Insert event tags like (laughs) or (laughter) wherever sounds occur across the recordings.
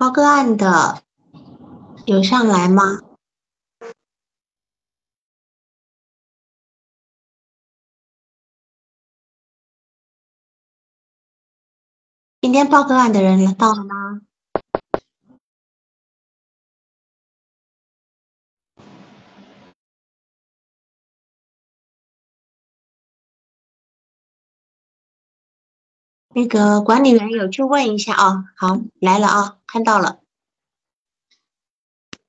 报个案的有上来吗？今天报个案的人到了吗？那个管理员有去问一下啊，好来了啊，看到了，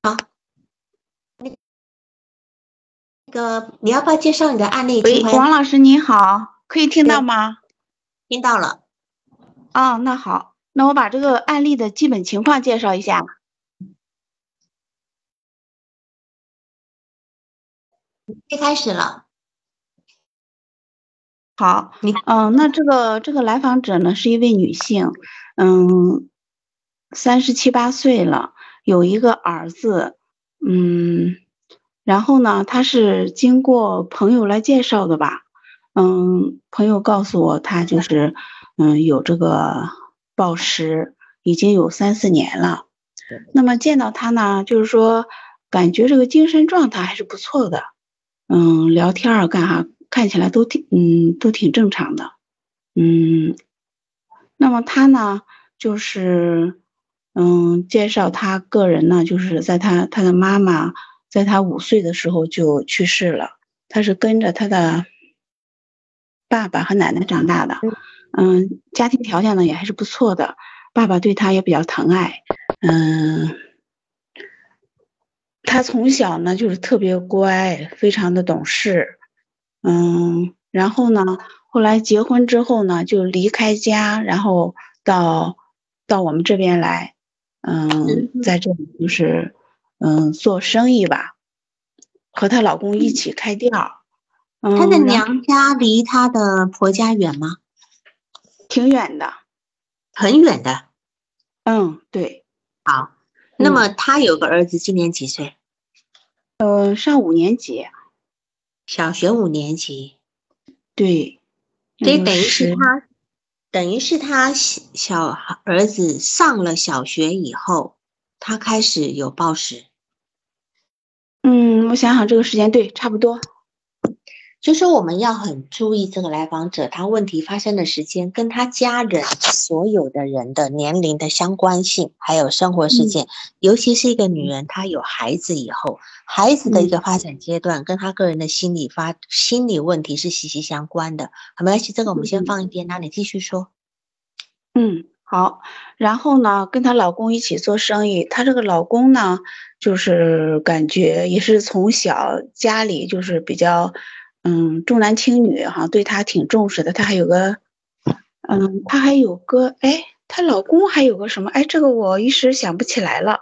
好，那那个你要不要介绍你的案例？喂，王老师您好，可以听到吗？听到了。哦，那好，那我把这个案例的基本情况介绍一下。可以开始了。好，你嗯，那这个这个来访者呢是一位女性，嗯，三十七八岁了，有一个儿子，嗯，然后呢，她是经过朋友来介绍的吧，嗯，朋友告诉我她就是嗯有这个暴食，已经有三四年了，那么见到她呢，就是说感觉这个精神状态还是不错的，嗯，聊天啊干哈。看起来都挺嗯都挺正常的，嗯，那么他呢就是嗯介绍他个人呢就是在他他的妈妈在他五岁的时候就去世了，他是跟着他的爸爸和奶奶长大的，嗯，家庭条件呢也还是不错的，爸爸对他也比较疼爱，嗯，他从小呢就是特别乖，非常的懂事。嗯，然后呢，后来结婚之后呢，就离开家，然后到到我们这边来，嗯，在这里就是嗯做生意吧，和她老公一起开店儿。她的娘家离她的婆家远吗？挺远的，很远的。嗯，对。好，那么她有个儿子，今年几岁？呃，上五年级。小学五年级，对，这等于是他，等于是他小儿子上了小学以后，他开始有暴食。嗯，我想想这个时间，对，差不多。就是我们要很注意这个来访者，他问题发生的时间跟他家人所有的人的年龄的相关性，还有生活事件，尤其是一个女人，她有孩子以后，孩子的一个发展阶段，跟她个人的心理发心理问题是息息相关的。好，没关系，这个我们先放一边，那你继续说。嗯，好。然后呢，跟她老公一起做生意，她这个老公呢，就是感觉也是从小家里就是比较。嗯，重男轻女哈，对她挺重视的。她还有个，嗯，她还有个，哎，她老公还有个什么？哎，这个我一时想不起来了。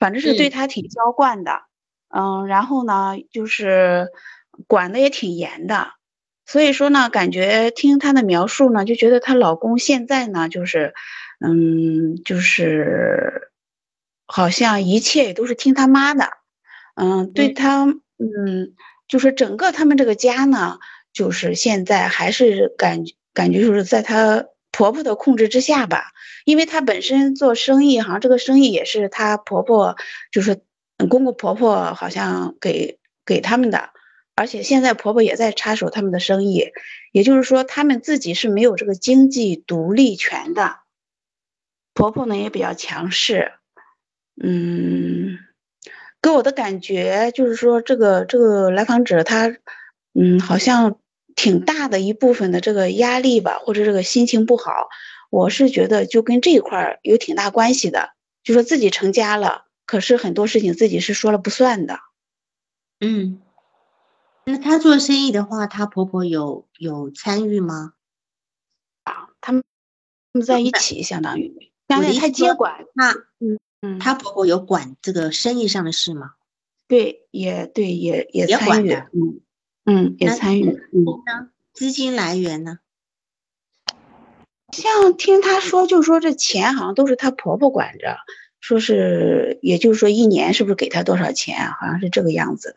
反正是对她挺娇惯的，嗯，然后呢，就是管的也挺严的。所以说呢，感觉听她的描述呢，就觉得她老公现在呢，就是，嗯，就是好像一切也都是听他妈的，嗯，对她，嗯。就是整个他们这个家呢，就是现在还是感感觉就是在她婆婆的控制之下吧，因为她本身做生意，好像这个生意也是她婆婆，就是公公婆婆好像给给他们的，而且现在婆婆也在插手他们的生意，也就是说他们自己是没有这个经济独立权的，婆婆呢也比较强势，嗯。给我的感觉就是说，这个这个来访者他，嗯，好像挺大的一部分的这个压力吧，或者这个心情不好，我是觉得就跟这一块儿有挺大关系的。就说自己成家了，可是很多事情自己是说了不算的。嗯，那她做生意的话，她婆婆有有参与吗？啊，他们他们在一起，相当于相当于他接管。那嗯。嗯，她婆婆有管这个生意上的事吗？对，也对，也也参与，嗯嗯，也参与。嗯，资金来源呢？像听她说，就说这钱好像都是她婆婆管着，说是，也就是说一年是不是给她多少钱？好像是这个样子的。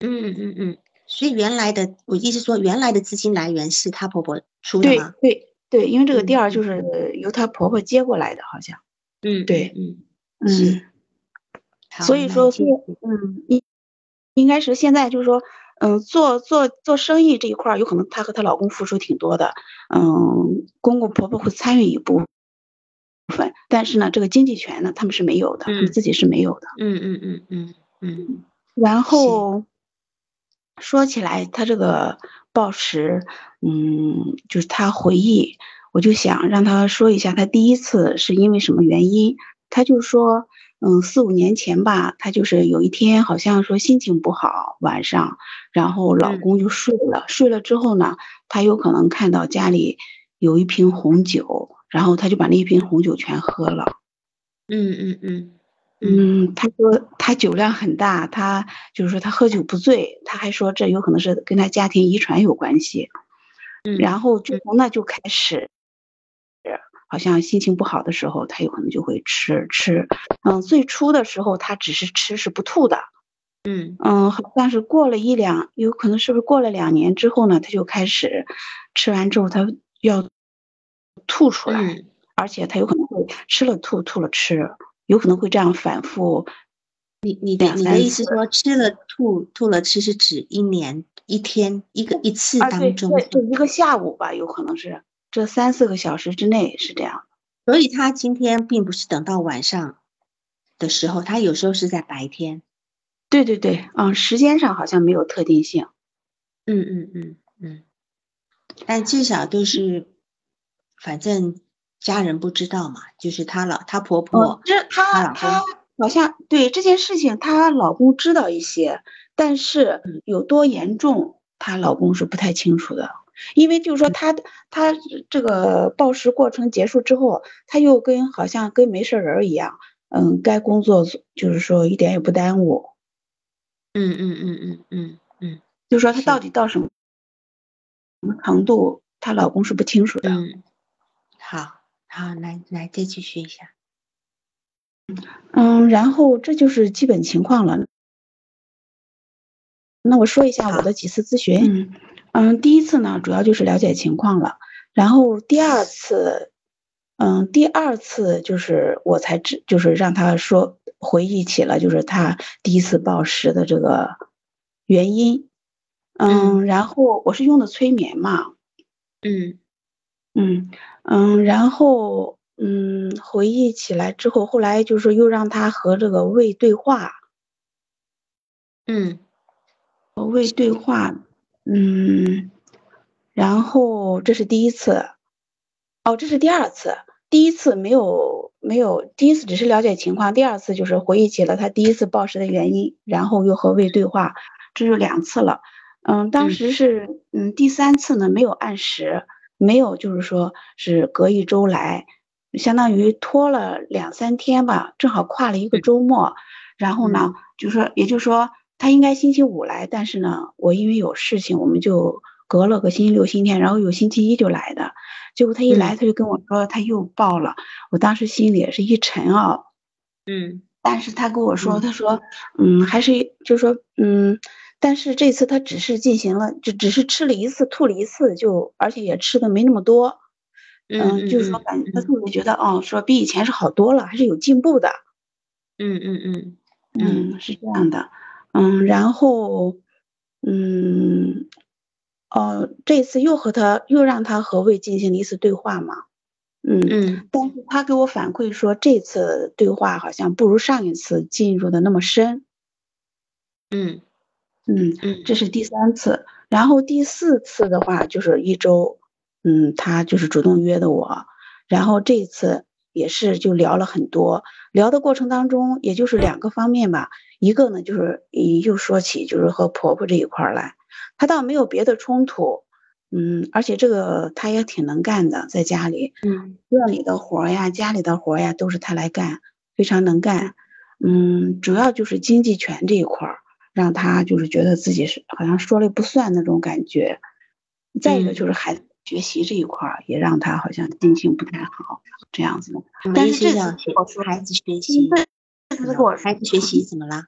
嗯嗯嗯嗯，所以原来的我意思说，原来的资金来源是她婆婆出的吗？对对对，因为这个店儿就是由她婆婆接过来的，好像。嗯，对，嗯嗯。所以说，嗯，应应该是现在就是说，嗯，做做做生意这一块儿，有可能她和她老公付出挺多的，嗯，公公婆婆会参与一部分，但是呢，这个经济权呢，他们是没有的，他们自己是没有的。嗯嗯嗯嗯嗯。然后说起来，他这个暴食，嗯，就是他回忆，我就想让他说一下，他第一次是因为什么原因？他就说。嗯，四五年前吧，他就是有一天好像说心情不好，晚上，然后老公就睡了。睡了之后呢，他有可能看到家里有一瓶红酒，然后他就把那一瓶红酒全喝了。嗯嗯嗯嗯，他说他酒量很大，他就是说他喝酒不醉，他还说这有可能是跟他家庭遗传有关系。嗯，然后就从那就开始。好像心情不好的时候，他有可能就会吃吃。嗯，最初的时候他只是吃是不吐的。嗯嗯，好像是过了一两，有可能是不是过了两年之后呢，他就开始吃完之后他要吐出来，而且他有可能会吃了吐，吐了吃，有可能会这样反复。你你的你的意思说吃了吐，吐了吃是指一年一天一个一次当中，就一个下午吧，有可能是。这三四个小时之内是这样，所以他今天并不是等到晚上的时候，他有时候是在白天。对对对，嗯，时间上好像没有特定性。嗯嗯嗯嗯，但至少都是，反正家人不知道嘛，就是她老她婆婆，这她她好像对这件事情，她老公知道一些，但是有多严重，她老公是不太清楚的。因为就是说，她她这个暴食过程结束之后，她又跟好像跟没事人一样，嗯，该工作就是说一点也不耽误。嗯嗯嗯嗯嗯嗯，就说她到底到什么什么程度，她老公是不清楚的。嗯，好，好，来来再继续一下。嗯，然后这就是基本情况了。那我说一下我的几次咨询。嗯。嗯，第一次呢，主要就是了解情况了。然后第二次，嗯，第二次就是我才知，就是让他说回忆起了，就是他第一次暴食的这个原因。嗯，然后我是用的催眠嘛。嗯嗯嗯，然后嗯，回忆起来之后，后来就是又让他和这个胃对话。嗯，和胃对话。嗯，然后这是第一次，哦，这是第二次。第一次没有没有，第一次只是了解情况，第二次就是回忆起了他第一次暴食的原因，然后又和胃对话，这就两次了。嗯，当时是嗯，第三次呢没有按时，没有就是说是隔一周来，相当于拖了两三天吧，正好跨了一个周末，然后呢，就说也就是说。他应该星期五来，但是呢，我因为有事情，我们就隔了个星期六、星期天，然后有星期一就来的。结果他一来，他就跟我说他又爆了，我当时心里也是一沉啊。嗯，但是他跟我说，他说，嗯，还是就是说，嗯，但是这次他只是进行了，就只是吃了一次，吐了一次，就而且也吃的没那么多。嗯，就是说感觉他特别觉得，哦，说比以前是好多了，还是有进步的。嗯嗯嗯嗯，是这样的。嗯，然后，嗯，哦，这次又和他又让他和魏进行了一次对话嘛，嗯嗯，但是他给我反馈说，这次对话好像不如上一次进入的那么深，嗯嗯嗯，这是第三次，然后第四次的话就是一周，嗯，他就是主动约的我，然后这一次也是就聊了很多，聊的过程当中也就是两个方面吧。一个呢，就是又说起就是和婆婆这一块来，她倒没有别的冲突，嗯，而且这个她也挺能干的，在家里，嗯，院里的活呀、家里的活呀都是她来干，非常能干，嗯，主要就是经济权这一块儿，让他就是觉得自己是好像说了不算那种感觉。再一个就是孩子学习这一块儿，也让他好像心情不太好，这样子。但是这样孩子学习，孩子学习怎么了？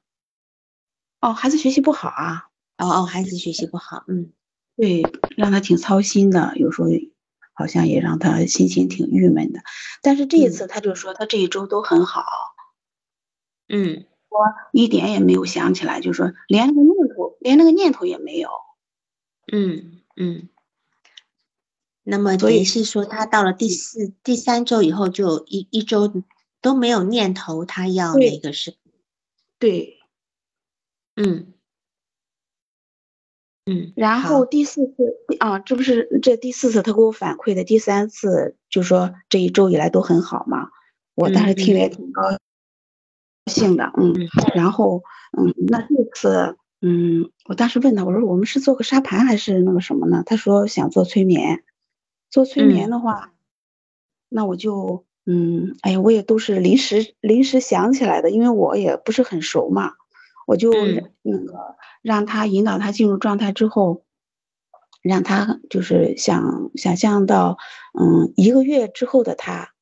哦，孩子学习不好啊！哦哦，孩子学习不好，嗯，对，让他挺操心的，有时候好像也让他心情挺郁闷的。但是这一次他就说他这一周都很好，嗯，我一点也没有想起来，就说连那个念头，连那个念头也没有。嗯嗯。那么等于是说，他到了第四、第三周以后，就一一周都没有念头，他要那个是，对，嗯嗯，然后第四次啊，这不是这第四次他给我反馈的，第三次就说这一周以来都很好嘛，我当时听了也挺高兴的，嗯，然后嗯，那这次嗯，我当时问他，我说我们是做个沙盘还是那个什么呢？他说想做催眠。做催眠的话，那我就嗯，哎呀，我也都是临时临时想起来的，因为我也不是很熟嘛，我就那个让他引导他进入状态之后，让他就是想想象到嗯一个月之后的他，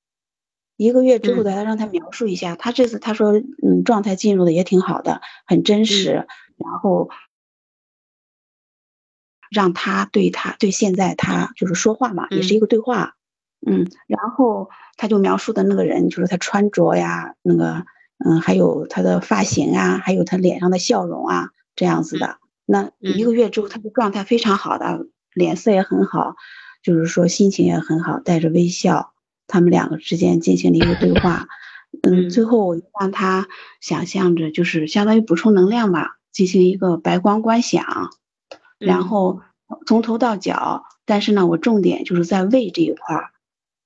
一个月之后的他，让他描述一下，他这次他说嗯状态进入的也挺好的，很真实，然后。让他对他对现在他就是说话嘛，也是一个对话，嗯，然后他就描述的那个人就是他穿着呀，那个嗯，还有他的发型啊，还有他脸上的笑容啊，这样子的。那一个月之后，他的状态非常好的，脸色也很好，就是说心情也很好，带着微笑。他们两个之间进行了一个对话，(laughs) 嗯，最后我让他想象着就是相当于补充能量吧，进行一个白光观想。然后从头到脚，但是呢，我重点就是在胃这一块儿，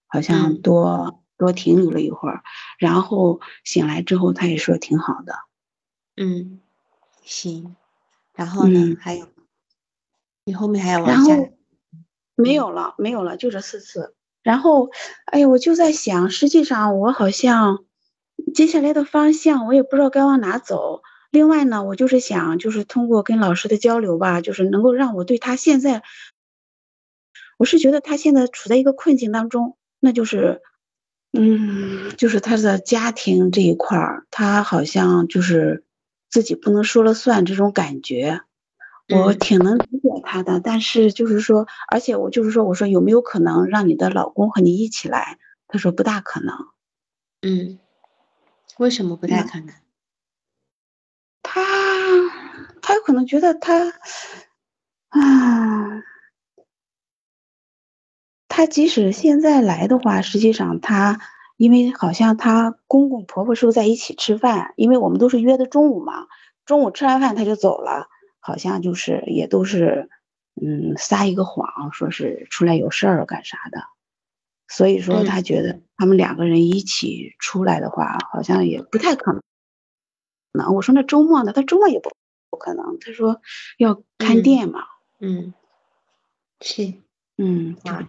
好像多多停留了一会儿。然后醒来之后，他也说挺好的。嗯，行。然后呢？还有？你后面还有？然后没有了，没有了，就这四次。然后，哎呀，我就在想，实际上我好像接下来的方向，我也不知道该往哪走。另外呢，我就是想，就是通过跟老师的交流吧，就是能够让我对他现在，我是觉得他现在处在一个困境当中，那就是，嗯，就是他的家庭这一块儿，他好像就是自己不能说了算这种感觉，我挺能理解他的，但是就是说，而且我就是说，我说有没有可能让你的老公和你一起来？他说不大可能。嗯，为什么不大可能？他他有可能觉得他，啊，他即使现在来的话，实际上他因为好像他公公婆婆是不是在一起吃饭？因为我们都是约的中午嘛，中午吃完饭他就走了，好像就是也都是嗯撒一个谎，说是出来有事儿干啥的，所以说他觉得他们两个人一起出来的话，好像也不太可能。那我说那周末呢？他周末也不不可能。他说要看店嘛。嗯，是，嗯啊。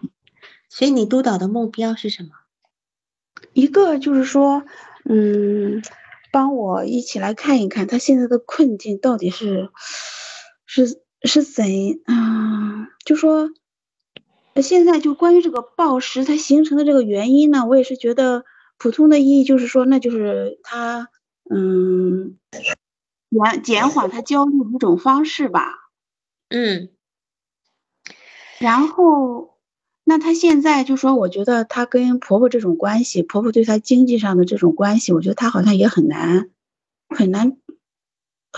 所以你督导的目标是什么？一个就是说，嗯，帮我一起来看一看他现在的困境到底是是是怎啊？就说现在就关于这个暴食它形成的这个原因呢，我也是觉得普通的意义就是说，那就是他。嗯，减减缓他焦虑的一种方式吧。嗯，然后，那他现在就说，我觉得他跟婆婆这种关系，婆婆对他经济上的这种关系，我觉得他好像也很难，很难，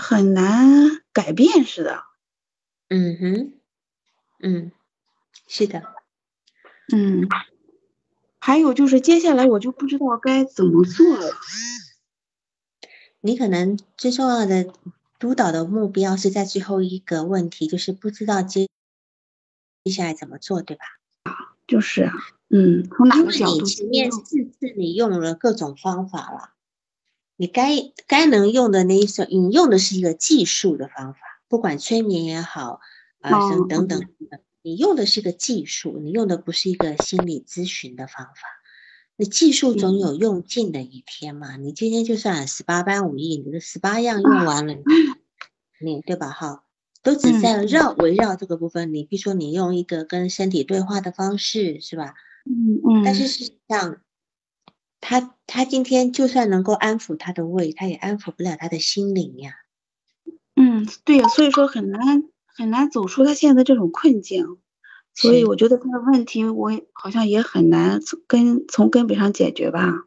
很难改变似的。嗯哼，嗯，是的，嗯，还有就是接下来我就不知道该怎么做了。你可能最重要的督导的目标是在最后一个问题，就是不知道接接下来怎么做，对吧？啊，就是啊，嗯，从哪个角度？前面四次你用了各种方法了，你该该能用的那一种，你用的是一个技术的方法，不管催眠也好啊，等等等，你用的是个技术，你用的不是一个心理咨询的方法。你技术总有用尽的一天嘛？你今天就算十八般武艺，你的十八样用完了，你对吧？哈，都只在绕围绕这个部分。你比如说，你用一个跟身体对话的方式，是吧？嗯嗯。但是事实际上，他他今天就算能够安抚他的胃，他也安抚不了他的心灵呀。嗯，对呀，所以说很难很难走出他现在这种困境。所以我觉得他的问题我好像也很难根从根本上解决吧。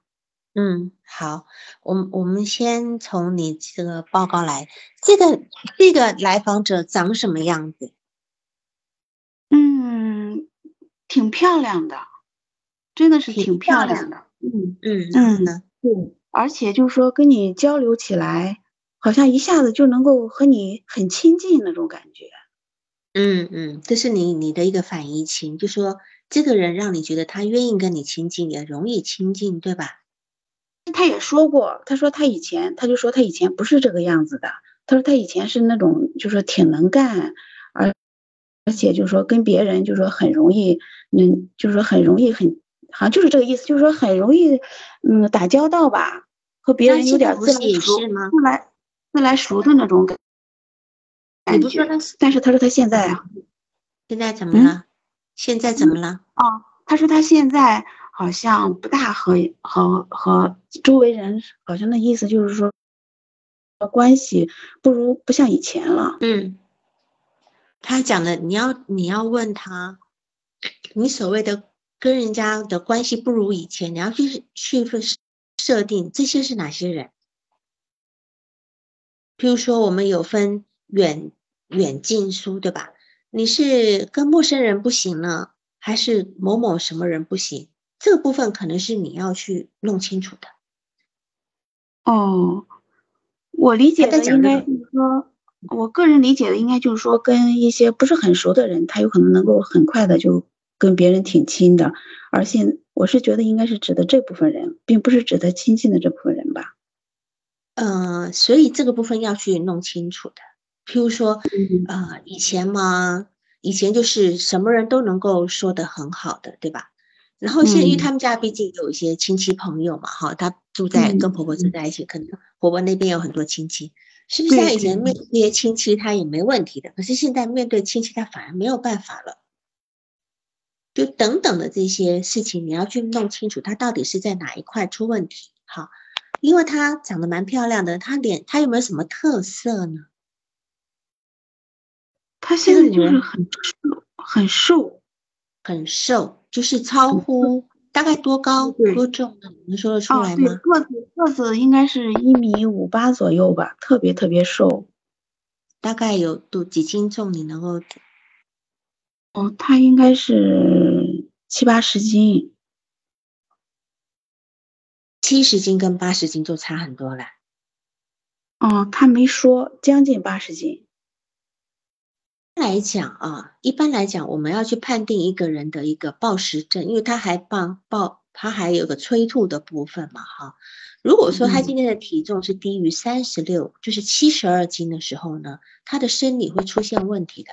嗯，好，我我们先从你这个报告来，这个这个来访者长什么样子？嗯，挺漂亮的，真的是挺漂亮的。嗯嗯嗯，对，而且就是说跟你交流起来，好像一下子就能够和你很亲近那种感觉。嗯嗯，这是你你的一个反移情，就说这个人让你觉得他愿意跟你亲近，也容易亲近，对吧？他也说过，他说他以前，他就说他以前不是这个样子的。他说他以前是那种，就是挺能干，而而且就是说跟别人就是说很容易，嗯，就是说很容易很，好像就是这个意思，就是说很容易，嗯，打交道吧，和别人有点自来熟，自来自来熟的那种感感觉。但是他说他现在，现在怎么了？现在怎么了？哦，他说他现在。好像不大和和和周围人，好像那意思就是说，关系不如不像以前了。嗯，他讲的，你要你要问他，你所谓的跟人家的关系不如以前，你要去去设定这些是哪些人？比如说，我们有分远远近疏，对吧？你是跟陌生人不行呢，还是某某什么人不行？这个部分可能是你要去弄清楚的。哦，我理解的应该就是说，我个人理解的应该就是说，跟一些不是很熟的人，他有可能能够很快的就跟别人挺亲的。而且我是觉得应该是指的这部分人，并不是指的亲近的这部分人吧。嗯，所以这个部分要去弄清楚的。譬如说，呃，以前嘛，以前就是什么人都能够说得很好的，对吧？然后现在，因为他们家毕竟有一些亲戚朋友嘛，哈，他住在跟婆婆住在一起，可能婆婆那边有很多亲戚，是不是？像以前面那些亲戚他也没问题的，可是现在面对亲戚他反而没有办法了，就等等的这些事情，你要去弄清楚他到底是在哪一块出问题，好，因为他长得蛮漂亮的，他脸他有没有什么特色呢？他现在就是很瘦，很瘦，很瘦。就是超乎大概多高多重的，能说得出来吗？个子个子应该是一米五八左右吧，特别特别瘦。大概有多几斤重？你能够？哦，他应该是七八十斤。七十斤跟八十斤就差很多了。哦，他没说，将近八十斤。来讲啊，一般来讲，我们要去判定一个人的一个暴食症，因为他还暴暴，他还有个催吐的部分嘛，哈。如果说他今天的体重是低于三十六，就是七十二斤的时候呢，他的生理会出现问题的。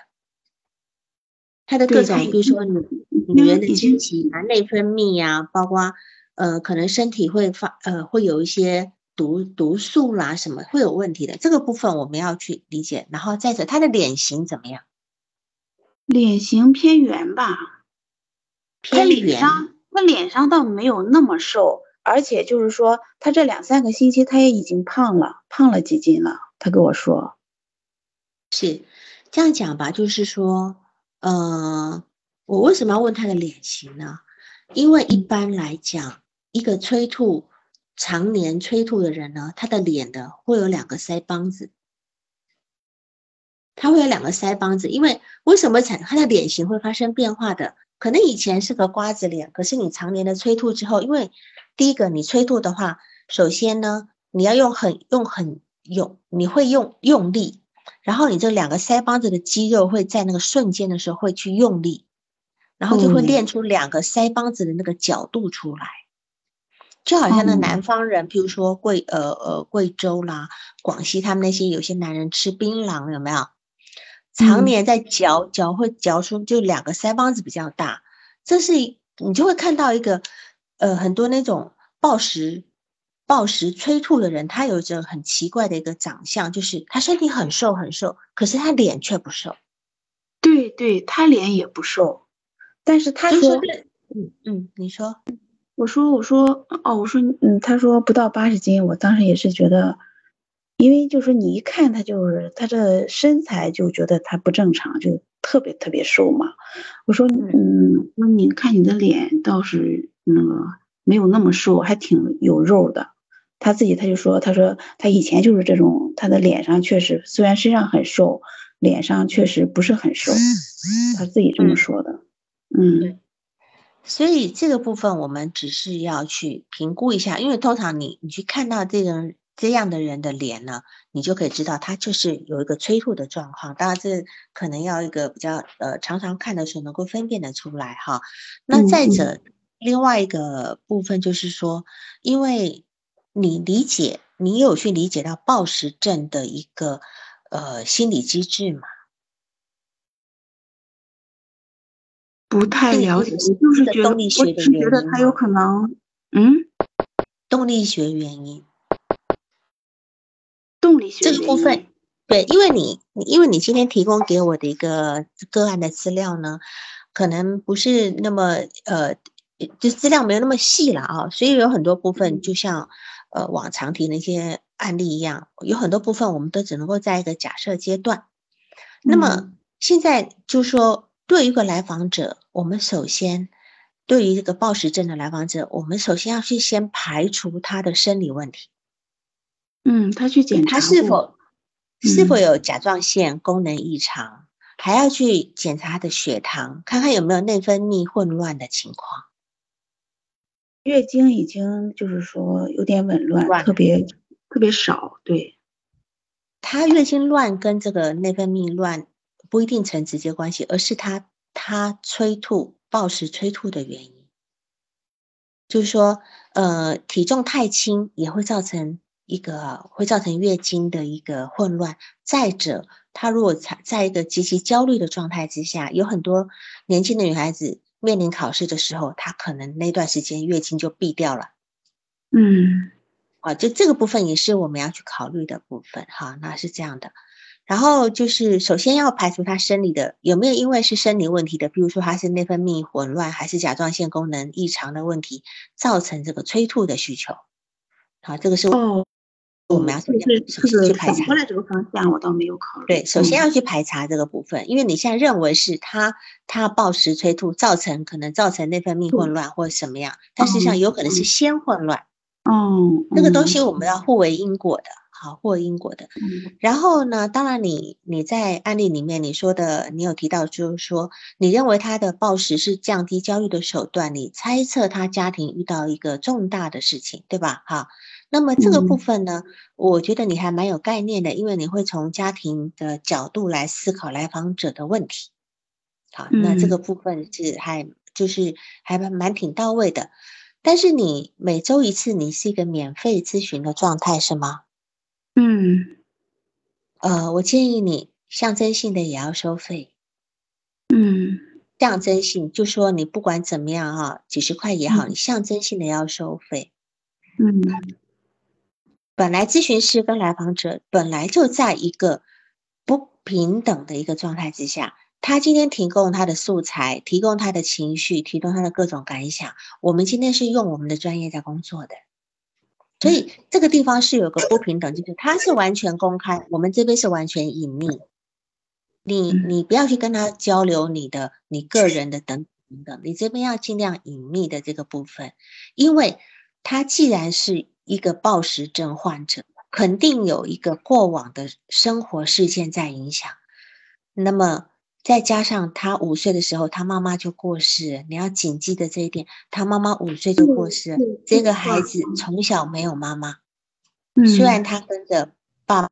他的各种，比如说女女人的经期啊、内分泌呀，包括呃，可能身体会发呃，会有一些。毒毒素啦，什么会有问题的？这个部分我们要去理解。然后再者，他的脸型怎么样？脸型偏圆吧，偏圆。他脸上倒没有那么瘦，而且就是说，他这两三个星期他也已经胖了，胖了几斤了。他跟我说，是这样讲吧，就是说，呃，我为什么要问他的脸型呢？因为一般来讲，一个催吐。常年催吐的人呢，他的脸的会有两个腮帮子，他会有两个腮帮子，因为为什么产他的脸型会发生变化的？可能以前是个瓜子脸，可是你常年的催吐之后，因为第一个你催吐的话，首先呢，你要用很用很用，你会用用力，然后你这两个腮帮子的肌肉会在那个瞬间的时候会去用力，然后就会练出两个腮帮子的那个角度出来。就好像那南方人，譬如说贵呃呃贵州啦、广西，他们那些有些男人吃槟榔有没有？常年在嚼嚼会嚼出就两个腮帮子比较大，这是你就会看到一个呃很多那种暴食暴食催吐的人，他有着很奇怪的一个长相，就是他身体很瘦很瘦，可是他脸却不瘦。对对，他脸也不瘦，但是他说嗯嗯，你说。我说我说哦我说嗯他说不到八十斤，我当时也是觉得，因为就是你一看他就是他这身材就觉得他不正常，就特别特别瘦嘛。我说，嗯，说你看你的脸倒是那个没有那么瘦，还挺有肉的。他自己他就说，他说他以前就是这种，他的脸上确实虽然身上很瘦，脸上确实不是很瘦，他自己这么说的。嗯，所以这个部分我们只是要去评估一下，因为通常你你去看到这个这样的人的脸呢，你就可以知道他就是有一个催吐的状况。当然，这可能要一个比较呃常常看的时候能够分辨得出来哈。那再者，另外一个部分就是说，因为你理解，你有去理解到暴食症的一个呃心理机制吗？不太了解，就是觉得我是觉得他有可能，嗯，动力学原因，动力学这个部分，对，因为你，因为你今天提供给我的一个个案的资料呢，可能不是那么呃，就资料没有那么细了啊，所以有很多部分就像。呃，往常提那些案例一样，有很多部分我们都只能够在一个假设阶段。那么现在就说，对于一个来访者，我们首先对于这个暴食症的来访者，我们首先要去先排除他的生理问题。嗯，他去检查他是否是否有甲状腺功能异常，还要去检查他的血糖，看看有没有内分泌混乱的情况。月经已经就是说有点紊乱，特别特别少。对，她月经乱跟这个内分泌乱不一定成直接关系，而是她她催吐、暴食催吐的原因。就是说，呃，体重太轻也会造成一个会造成月经的一个混乱。再者，她如果在在一个极其焦虑的状态之下，有很多年轻的女孩子。面临考试的时候，他可能那段时间月经就闭掉了。嗯，啊，就这个部分也是我们要去考虑的部分哈。那是这样的，然后就是首先要排除他生理的有没有因为是生理问题的，比如说他是内分泌混乱，还是甲状腺功能异常的问题造成这个催吐的需求。好，这个是哦。我们要首先首先去排查。过来这个方向我倒没有考虑。对，首先要去排查这个部分，因为你现在认为是他他暴食催吐造成可能造成内分泌混乱或者什么样，但实际上有可能是先混乱。哦，这个东西我们要互为因果的，好，互为因果的。然后呢，当然你你在案例里面你说的，你有提到就是说，你认为他的暴食是降低焦虑的手段，你猜测他家庭遇到一个重大的事情，对吧？哈。那么这个部分呢，我觉得你还蛮有概念的，因为你会从家庭的角度来思考来访者的问题。好，那这个部分是还就是还蛮蛮挺到位的。但是你每周一次，你是一个免费咨询的状态是吗？嗯，呃，我建议你象征性的也要收费。嗯，象征性就说你不管怎么样哈，几十块也好，你象征性的要收费。嗯。本来咨询师跟来访者本来就在一个不平等的一个状态之下，他今天提供他的素材，提供他的情绪，提供他的各种感想，我们今天是用我们的专业在工作的，所以这个地方是有个不平等，就是他是完全公开，我们这边是完全隐秘，你你不要去跟他交流你的你个人的等等等，你这边要尽量隐秘的这个部分，因为他既然是。一个暴食症患者肯定有一个过往的生活事件在影响，那么再加上他五岁的时候，他妈妈就过世，你要谨记的这一点，他妈妈五岁就过世，这个孩子。从小没有妈妈，虽然他跟着爸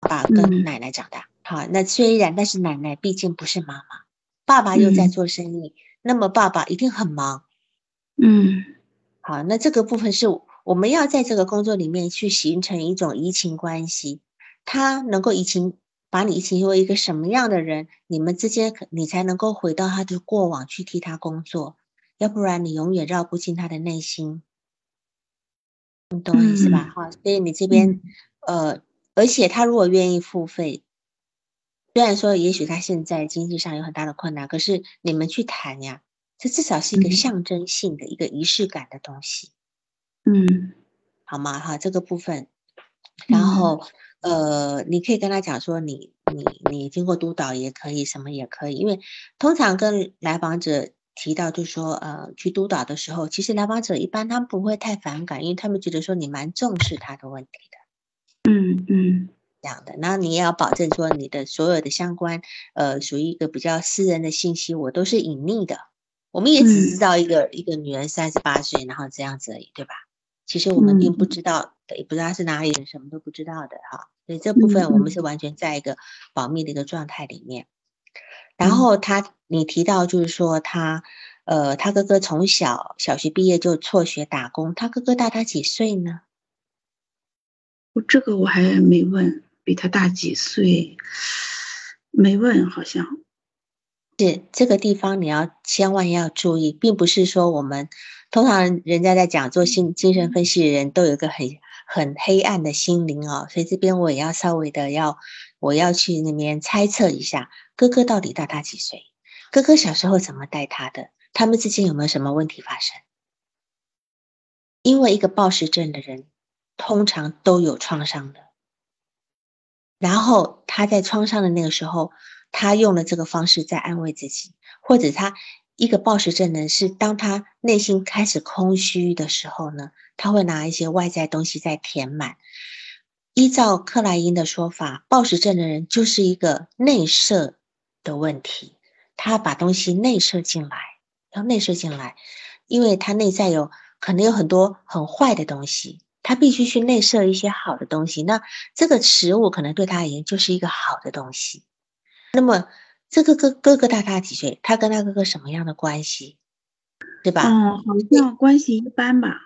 爸跟奶奶长大，好，那虽然但是奶奶毕竟不是妈妈，爸爸又在做生意，那么爸爸一定很忙，嗯。好，那这个部分是我们要在这个工作里面去形成一种移情关系，他能够移情，把你移情为一个什么样的人，你们之间你才能够回到他的过往去替他工作，要不然你永远绕不进他的内心，你懂我意思吧？好，所以你这边呃，而且他如果愿意付费，虽然说也许他现在经济上有很大的困难，可是你们去谈呀。这至少是一个象征性的一个仪式感的东西，嗯，好吗？哈，这个部分，然后呃，你可以跟他讲说，你你你你经过督导也可以，什么也可以，因为通常跟来访者提到，就是说呃去督导的时候，其实来访者一般他们不会太反感，因为他们觉得说你蛮重视他的问题的。嗯嗯。这样的，那你也要保证说你的所有的相关，呃，属于一个比较私人的信息，我都是隐匿的。我们也只知道一个一个女人三十八岁，然后这样子而已，对吧？其实我们并不知道，也不知道她是哪里人，什么都不知道的哈。所以这部分我们是完全在一个保密的一个状态里面。然后他，你提到就是说他，呃，他哥哥从小小学毕业就辍学打工，他哥哥大他几岁呢？我这个我还没问。比他大几岁？没问，好像是这个地方你要千万要注意，并不是说我们通常人家在讲做心精神分析的人都有一个很很黑暗的心灵哦，所以这边我也要稍微的要我要去那边猜测一下，哥哥到底大他几岁？哥哥小时候怎么带他的？他们之间有没有什么问题发生？因为一个暴食症的人通常都有创伤的。然后他在创伤的那个时候，他用了这个方式在安慰自己，或者他一个暴食症人是当他内心开始空虚的时候呢，他会拿一些外在东西在填满。依照克莱因的说法，暴食症的人就是一个内射的问题，他把东西内射进来，要内射进来，因为他内在有可能有很多很坏的东西。他必须去内射一些好的东西，那这个食物可能对他而言就是一个好的东西。那么这个哥哥哥大他几岁？他跟他哥哥什么样的关系？对吧？嗯，好像关系一般吧。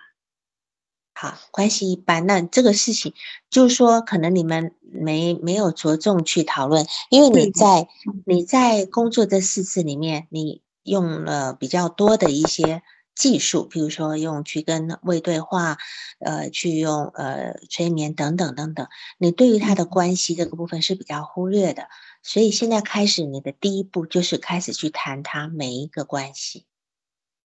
好，关系一般。那这个事情就是说，可能你们没没有着重去讨论，因为你在你在工作这四次里面，你用了比较多的一些。技术，比如说用去跟胃对话，呃，去用呃催眠等等等等，你对于他的关系这个部分是比较忽略的，所以现在开始你的第一步就是开始去谈他每一个关系。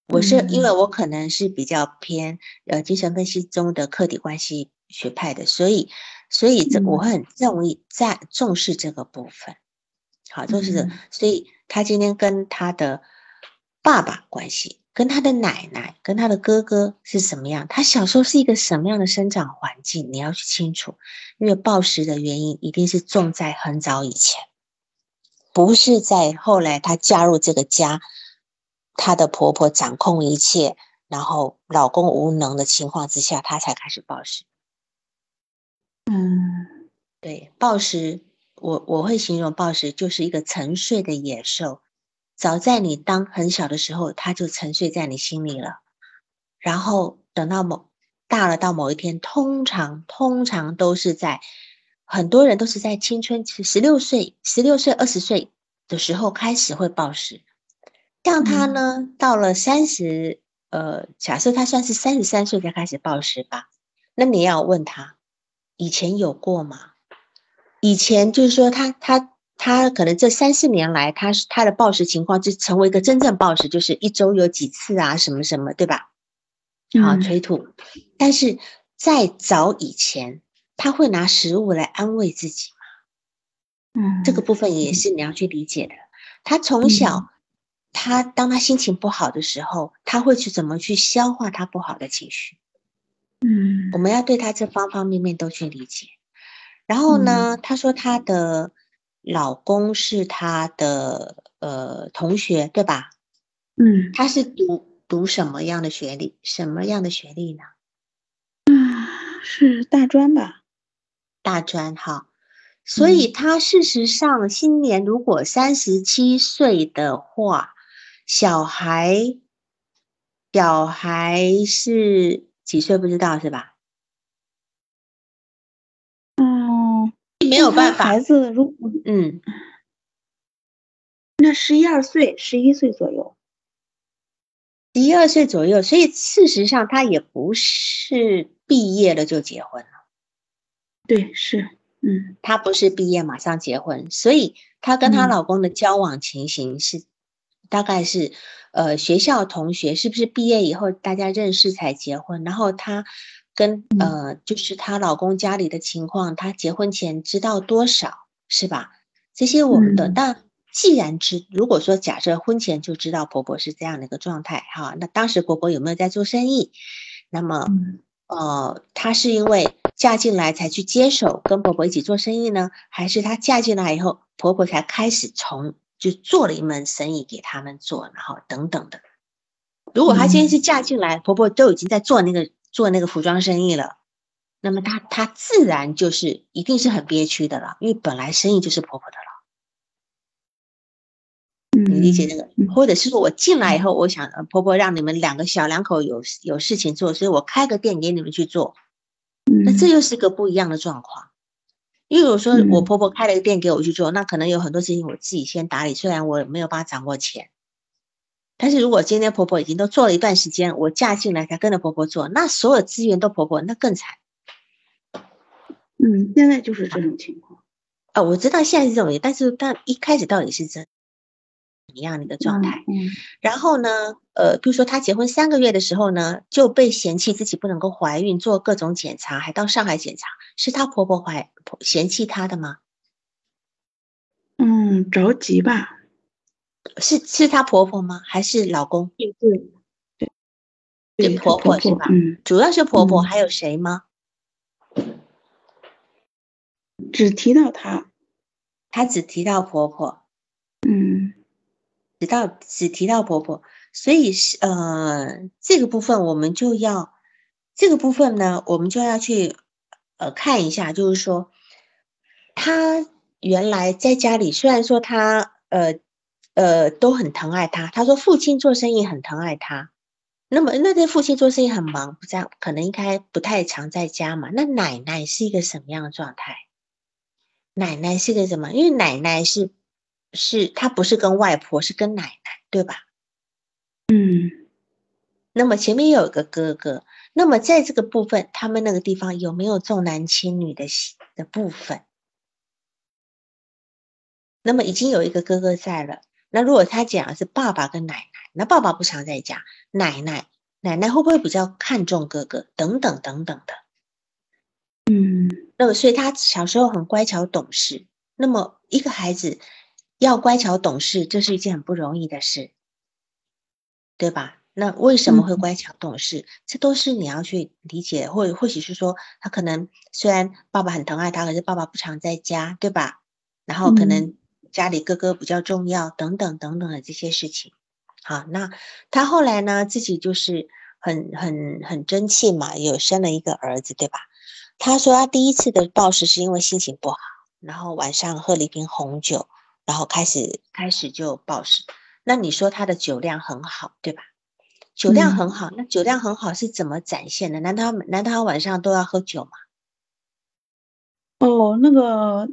我是因为我可能是比较偏呃精神分析中的客体关系学派的，所以所以这我会很重意在重视这个部分，好重视的，所以他今天跟他的爸爸关系。跟他的奶奶、跟他的哥哥是什么样？他小时候是一个什么样的生长环境？你要去清楚，因为暴食的原因一定是重在很早以前，不是在后来她加入这个家，她的婆婆掌控一切，然后老公无能的情况之下，她才开始暴食。嗯，对，暴食，我我会形容暴食就是一个沉睡的野兽。早在你当很小的时候，它就沉睡在你心里了。然后等到某大了到某一天，通常通常都是在很多人都是在青春期十六岁、十六岁、二十岁的时候开始会暴食。像他呢，到了三十，呃，假设他算是三十三岁才开始暴食吧，那你要问他以前有过吗？以前就是说他他。他可能这三四年来，他是他的暴食情况就成为一个真正暴食，就是一周有几次啊，什么什么，对吧？好催吐。但是在早以前，他会拿食物来安慰自己吗？嗯，这个部分也是你要去理解的。他从小，他当他心情不好的时候，他会去怎么去消化他不好的情绪？嗯，我们要对他这方方面面都去理解。然后呢，他说他的。老公是他的呃同学，对吧？嗯，他是读读什么样的学历？什么样的学历呢？嗯，是大专吧？大专哈，所以他事实上新年如果三十七岁的话，小孩小孩是几岁？不知道是吧？嗯没有办法，孩子如果嗯，那十一二岁，十一岁左右，十一二岁左右，所以事实上他也不是毕业了就结婚了。对，是，嗯，她不是毕业马上结婚，所以她跟她老公的交往情形是，大概是呃学校同学，是不是毕业以后大家认识才结婚？然后她。跟呃，就是她老公家里的情况，她结婚前知道多少是吧？这些我们的，但既然知，如果说假设婚前就知道婆婆是这样的一个状态，哈，那当时婆婆有没有在做生意？那么，呃，她是因为嫁进来才去接手跟婆婆一起做生意呢，还是她嫁进来以后，婆婆才开始从就做了一门生意给他们做，然后等等的。如果她今天是嫁进来，婆婆都已经在做那个做那个服装生意了，那么她她自然就是一定是很憋屈的了，因为本来生意就是婆婆的了。你理解那个，或者是说我进来以后，我想婆婆让你们两个小两口有有事情做，所以我开个店给你们去做，那这又是个不一样的状况。因为我说我婆婆开了个店给我去做，那可能有很多事情我自己先打理，虽然我没有办法掌握钱。但是如果今天婆婆已经都做了一段时间，我嫁进来才跟着婆婆做，那所有资源都婆婆，那更惨。嗯，现在就是这种情况。啊，我知道现在是这种，但是但一开始到底是怎怎么样的一个状态？嗯。然后呢，呃，比如说她结婚三个月的时候呢，就被嫌弃自己不能够怀孕，做各种检查，还到上海检查，是她婆婆怀嫌弃她的吗？嗯，着急吧。是是她婆婆吗？还是老公？对对对，婆婆是吧？嗯，主要是婆婆，还有谁吗？只提到她，她只提到婆婆。嗯，只到只提到婆婆，所以是呃这个部分我们就要这个部分呢，我们就要去呃看一下，就是说她原来在家里，虽然说她呃。呃，都很疼爱他。他说父亲做生意很疼爱他。那么，那这父亲做生意很忙，不在，可能应该不太常在家嘛。那奶奶是一个什么样的状态？奶奶是个什么？因为奶奶是是，他不是跟外婆，是跟奶奶，对吧？嗯。那么前面有一个哥哥。那么在这个部分，他们那个地方有没有重男轻女的的部分？那么已经有一个哥哥在了。那如果他讲的是爸爸跟奶奶，那爸爸不常在家，奶奶奶奶会不会比较看重哥哥？等等等等的，嗯，那么所以他小时候很乖巧懂事。那么一个孩子要乖巧懂事，这是一件很不容易的事，对吧？那为什么会乖巧懂事？这都是你要去理解，或或许是说他可能虽然爸爸很疼爱他，可是爸爸不常在家，对吧？然后可能。家里哥哥比较重要，等等等等的这些事情，好，那他后来呢，自己就是很很很争气嘛，有生了一个儿子，对吧？他说他第一次的暴食是因为心情不好，然后晚上喝了一瓶红酒，然后开始开始就暴食。那你说他的酒量很好，对吧？酒量很好，那酒量很好是怎么展现的？难道难道他晚上都要喝酒吗？哦，那个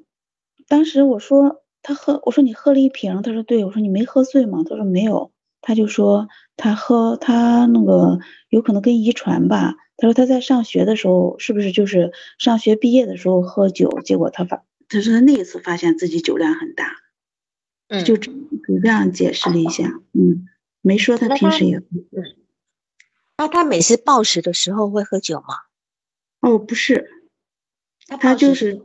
当时我说。他喝，我说你喝了一瓶，他说对，我说你没喝醉吗？他说没有，他就说他喝，他那个有可能跟遗传吧。他说他在上学的时候，是不是就是上学毕业的时候喝酒，结果他发，他说他那一次发现自己酒量很大，嗯，就就这样解释了一下，嗯，没说他平时也喝。那他每次暴食的时候会喝酒吗？哦，不是，他就是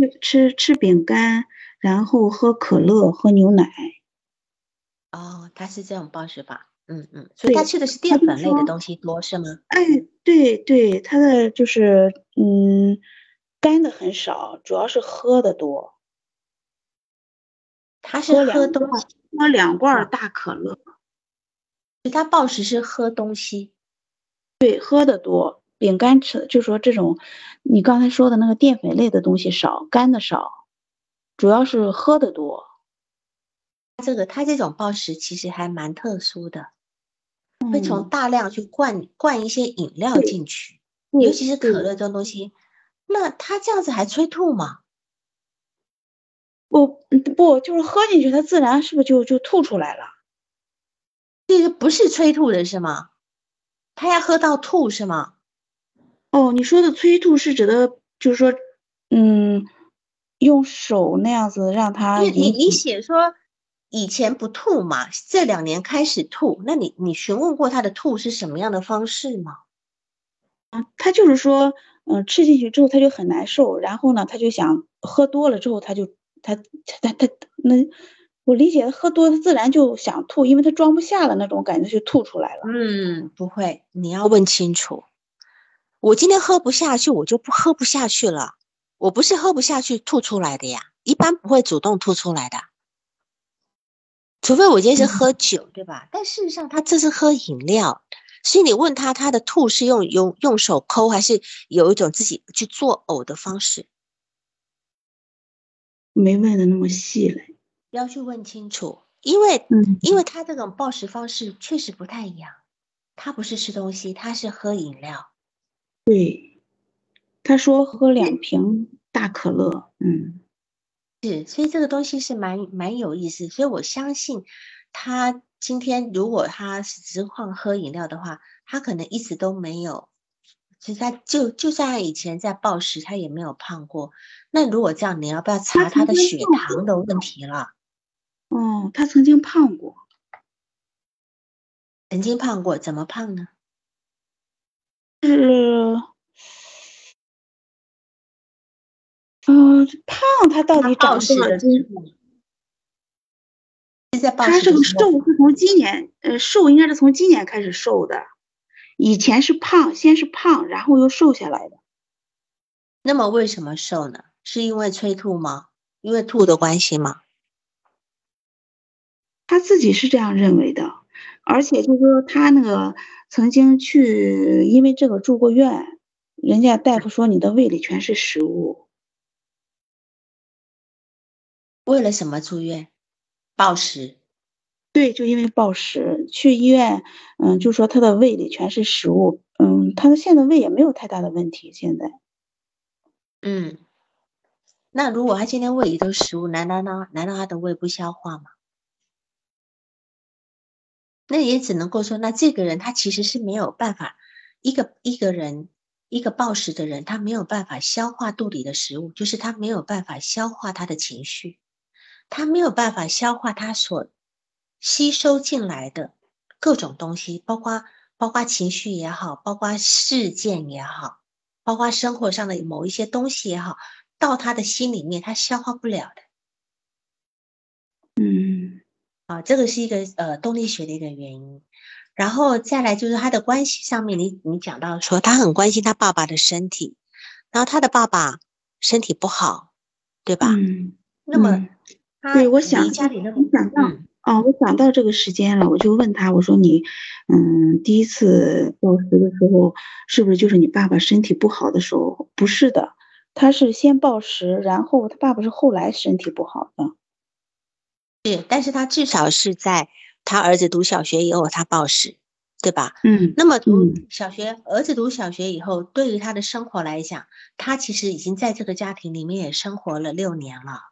吃吃吃饼干。然后喝可乐，喝牛奶。哦，他是这种暴食法，嗯嗯，所以他吃的是淀粉类的东西多是吗？哎，对对，他的就是嗯，干的很少，主要是喝的多。他是喝东西，喝两罐大可乐。他暴食是喝东西，对，喝的多，饼干吃，就说这种你刚才说的那个淀粉类的东西少，干的少。主要是喝的多，这个他这种暴食其实还蛮特殊的，会从大量去灌灌一些饮料进去，尤其是可乐这种东西。那他这样子还催吐吗？不不，就是喝进去，它自然是不是就就吐出来了？这个不是催吐的是吗？他要喝到吐是吗？哦，你说的催吐是指的，就是说，嗯。用手那样子让他，你你你写说以前不吐嘛，这两年开始吐，那你你询问过他的吐是什么样的方式吗？啊，他就是说，嗯，吃进去之后他就很难受，然后呢，他就想喝多了之后他就他他他那我理解喝多他自然就想吐，因为他装不下了那种感觉就吐出来了。嗯，不会，你要问清楚。我今天喝不下去，我就不喝不下去了。我不是喝不下去吐出来的呀，一般不会主动吐出来的，除非我今天是喝酒，对吧？但事实上他这是喝饮料，所以你问他他的吐是用用用手抠，还是有一种自己去作呕的方式？没问的那么细嘞，要去问清楚，因为嗯因为他这种暴食方式确实不太一样，他不是吃东西，他是喝饮料。对，他说喝两瓶大可乐，嗯，是，所以这个东西是蛮蛮有意思，所以我相信他今天如果他是只况喝饮料的话，他可能一直都没有，其实他就就算他以前在暴食，他也没有胖过。那如果这样，你要不要查他的血糖的问题了？哦，他曾经胖过，曾经胖过，怎么胖呢？是，嗯，胖他到底长多少斤？他这个瘦是从今年，呃，瘦应该是从今年开始瘦的，以前是胖，先是胖，然后又瘦下来的。那么为什么瘦呢？是因为催吐吗？因为吐的关系吗？他自己是这样认为的，而且就是说他那个。曾经去，因为这个住过院，人家大夫说你的胃里全是食物。为了什么住院？暴食。对，就因为暴食去医院，嗯，就说他的胃里全是食物，嗯，他的现在胃也没有太大的问题，现在。嗯，那如果他今天胃里都是食物，难道呢？难道他的胃不消化吗？那也只能够说，那这个人他其实是没有办法，一个一个人，一个暴食的人，他没有办法消化肚里的食物，就是他没有办法消化他的情绪，他没有办法消化他所吸收进来的各种东西，包括包括情绪也好，包括事件也好，包括生活上的某一些东西也好，到他的心里面，他消化不了的。嗯。啊，这个是一个呃动力学的一个原因，然后再来就是他的关系上面，你你讲到说他很关心他爸爸的身体，然后他的爸爸身体不好，对吧？嗯。那么，对，我想家里那我想到啊，我想到这个时间了，我就问他，我说你，嗯，第一次暴食的时候，是不是就是你爸爸身体不好的时候？不是的，他是先暴食，然后他爸爸是后来身体不好的。是，但是他至少是在他儿子读小学以后，他暴食，对吧？嗯，那么读小学，儿子读小学以后，对于他的生活来讲，他其实已经在这个家庭里面也生活了六年了。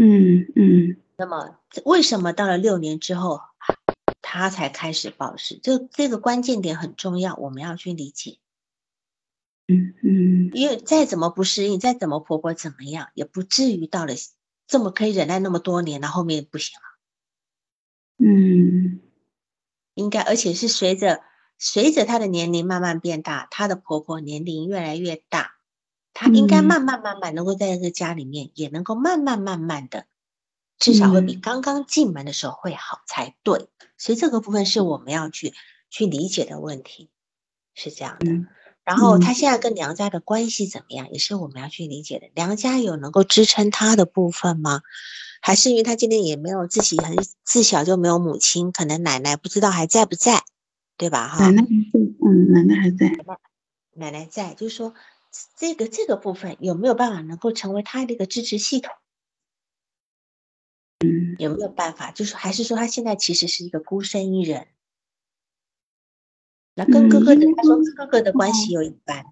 嗯嗯。那么为什么到了六年之后，他才开始暴食？这这个关键点很重要，我们要去理解。嗯嗯。因为再怎么不适应，再怎么婆婆怎么样，也不至于到了。这么可以忍耐那么多年，那后面不行了。嗯，应该，而且是随着随着她的年龄慢慢变大，她的婆婆年龄越来越大，她应该慢慢慢慢能够在这个家里面，也能够慢慢慢慢的，至少会比刚刚进门的时候会好才对。所以这个部分是我们要去去理解的问题，是这样的。然后他现在跟娘家的关系怎么样，也是我们要去理解的。娘家有能够支撑他的部分吗？还是因为他今天也没有自己很自小就没有母亲，可能奶奶不知道还在不在，对吧？哈，奶奶嗯，奶奶还在。奶奶在，就是说这个这个部分有没有办法能够成为他的一个支持系统？嗯，有没有办法？就是还是说他现在其实是一个孤身一人？那跟哥哥的，他说哥哥的关系有一般，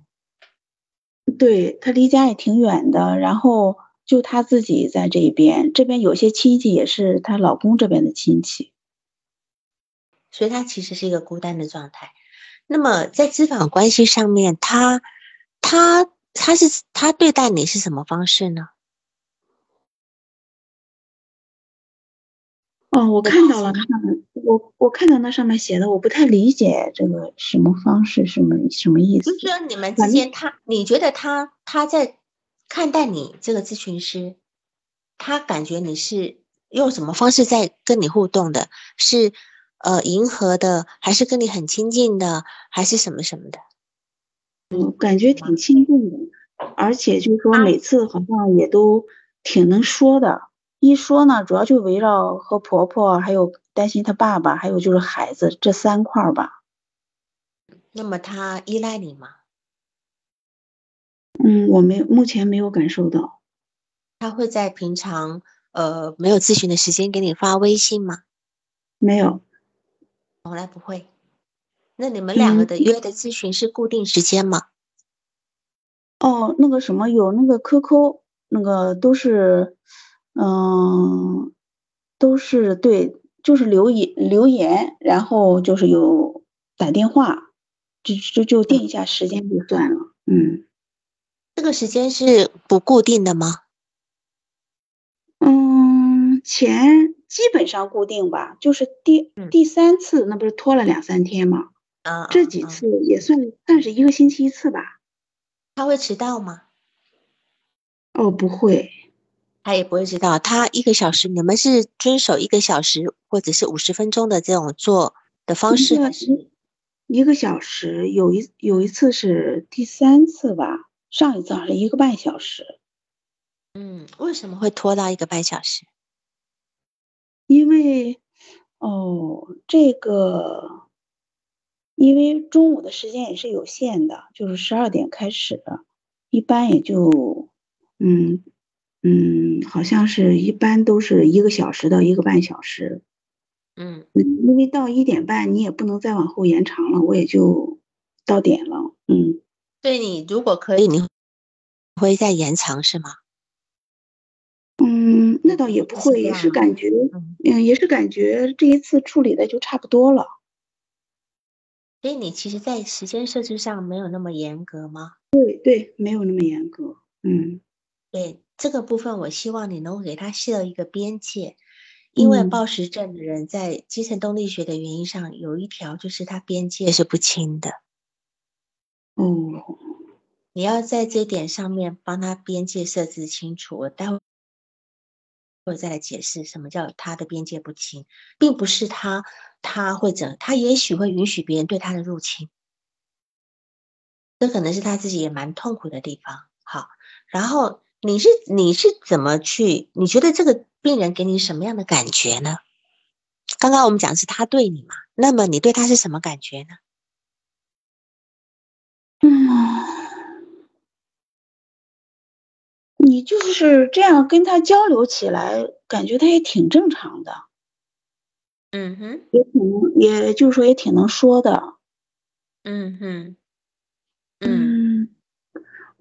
对他离家也挺远的，然后就他自己在这边，这边有些亲戚也是她老公这边的亲戚，所以他其实是一个孤单的状态。那么在资访关系上面，他他他是他对待你是什么方式呢？哦，我看到了，我我看到那上面写的，我不太理解这个什么方式，什么什么意思？就是说你们之间，他你觉得他他在看待你这个咨询师，他感觉你是用什么方式在跟你互动的？是呃迎合的，还是跟你很亲近的，还是什么什么的？我感觉挺亲近的，而且就是说每次好像也都挺能说的。一说呢，主要就围绕和婆婆，还有担心她爸爸，还有就是孩子这三块吧。那么他依赖你吗？嗯，我没目前没有感受到。他会在平常呃没有咨询的时间给你发微信吗？没有，从来不会。那你们两个的约的咨询是固定时间吗？哦，那个什么有那个 QQ，那个都是，嗯，都是对，就是留言留言，然后就是有打电话，就就就定一下时间就算了。嗯，这个时间是不固定的吗？嗯，前基本上固定吧，就是第第三次那不是拖了两三天吗？啊，这几次也算算是一个星期一次吧。他会迟到吗？哦，不会，他也不会知道。他一个小时，你们是遵守一个小时或者是五十分钟的这种做的方式，还是一个小时？有一有一次是第三次吧，上一次好像一个半小时。嗯，为什么会拖到一个半小时？因为，哦，这个。因为中午的时间也是有限的，就是十二点开始，一般也就，嗯嗯，好像是一般都是一个小时到一个半小时，嗯，因为到一点半你也不能再往后延长了，我也就到点了，嗯，对你如果可以，你会再延长是吗？嗯，那倒也不会，也是感觉，嗯，也是感觉这一次处理的就差不多了。所以你其实，在时间设置上没有那么严格吗？对对，没有那么严格。嗯，对这个部分，我希望你能够给他设一个边界，因为暴食症的人在精神动力学的原因上有一条，就是他边界是不清的。嗯，你要在这点上面帮他边界设置清楚。我待会会再来解释什么叫他的边界不清，并不是他。他会怎？他也许会允许别人对他的入侵，这可能是他自己也蛮痛苦的地方。好，然后你是你是怎么去？你觉得这个病人给你什么样的感觉呢？刚刚我们讲是他对你嘛，那么你对他是什么感觉呢？嗯，你就是这样跟他交流起来，感觉他也挺正常的。嗯哼，也挺能，也就是说也挺能说的。嗯哼，嗯，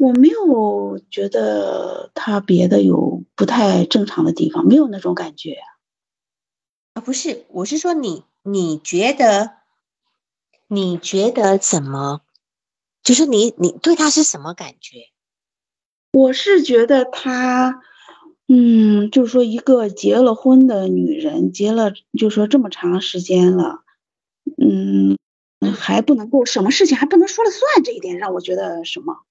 我没有觉得他别的有不太正常的地方，没有那种感觉。啊，不是，我是说你，你觉得，你觉得怎么？就是你，你对他是什么感觉？我是觉得他。嗯，就是说一个结了婚的女人，结了就说这么长时间了，嗯，还不能够什么事情还不能说了算，这一点让我觉得什么？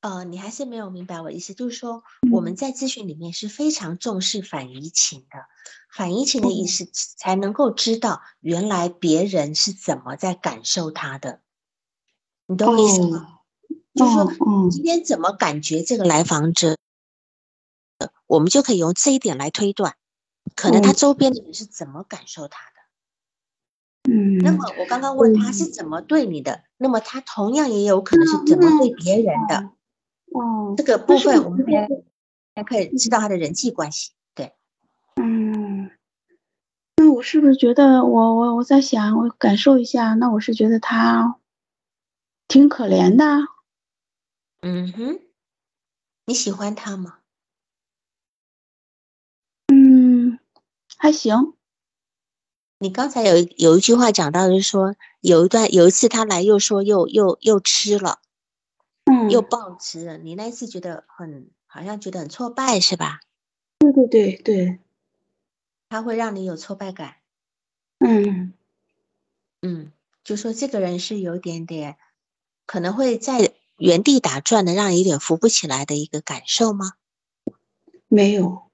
呃，你还是没有明白我意思，就是说我们在咨询里面是非常重视反移情的，反移情的意思才能够知道原来别人是怎么在感受他的，你懂我意思吗？就是说今天怎么感觉这个来访者？我们就可以用这一点来推断，可能他周边的人是怎么感受他的。嗯，那么我刚刚问他是怎么对你的，那么他同样也有可能是怎么对别人的。哦，这个部分我们还还可以知道他的人际关系。对，嗯，那我是不是觉得我我我在想，我感受一下，那我是觉得他挺可怜的。嗯哼，你喜欢他吗？嗯还行，你刚才有有一句话讲到，就是说有一段有一次他来又说又又又吃了，嗯，又抱持了。你那一次觉得很好像觉得很挫败是吧？对对对对，他会让你有挫败感。嗯嗯，就说这个人是有点点可能会在原地打转的，让你有点扶不起来的一个感受吗？没有，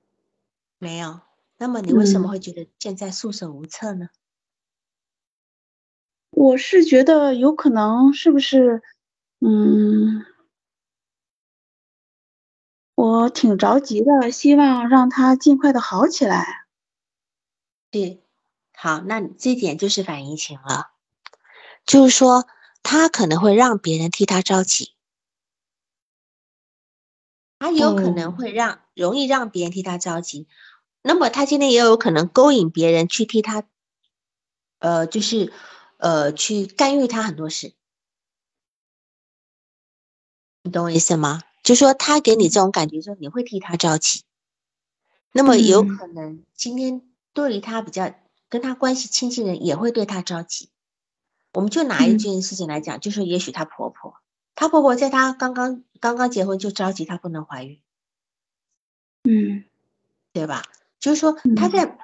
没有。那么你为什么会觉得现在束手无策呢？我是觉得有可能是不是，嗯，我挺着急的，希望让他尽快的好起来。对，好，那这点就是反移情了，就是说他可能会让别人替他着急，他有可能会让容易让别人替他着急，那么他今天也有可能勾引别人去替他，呃，就是。呃，去干预他很多事，你懂我意思吗？就说他给你这种感觉，说你会替他着急，那么有可能今天对于他比较跟他关系亲近的人也会对他着急。我们就拿一件事情来讲，就是也许她婆婆，她婆婆在她刚刚刚刚结婚就着急她不能怀孕，嗯，对吧？就是说她在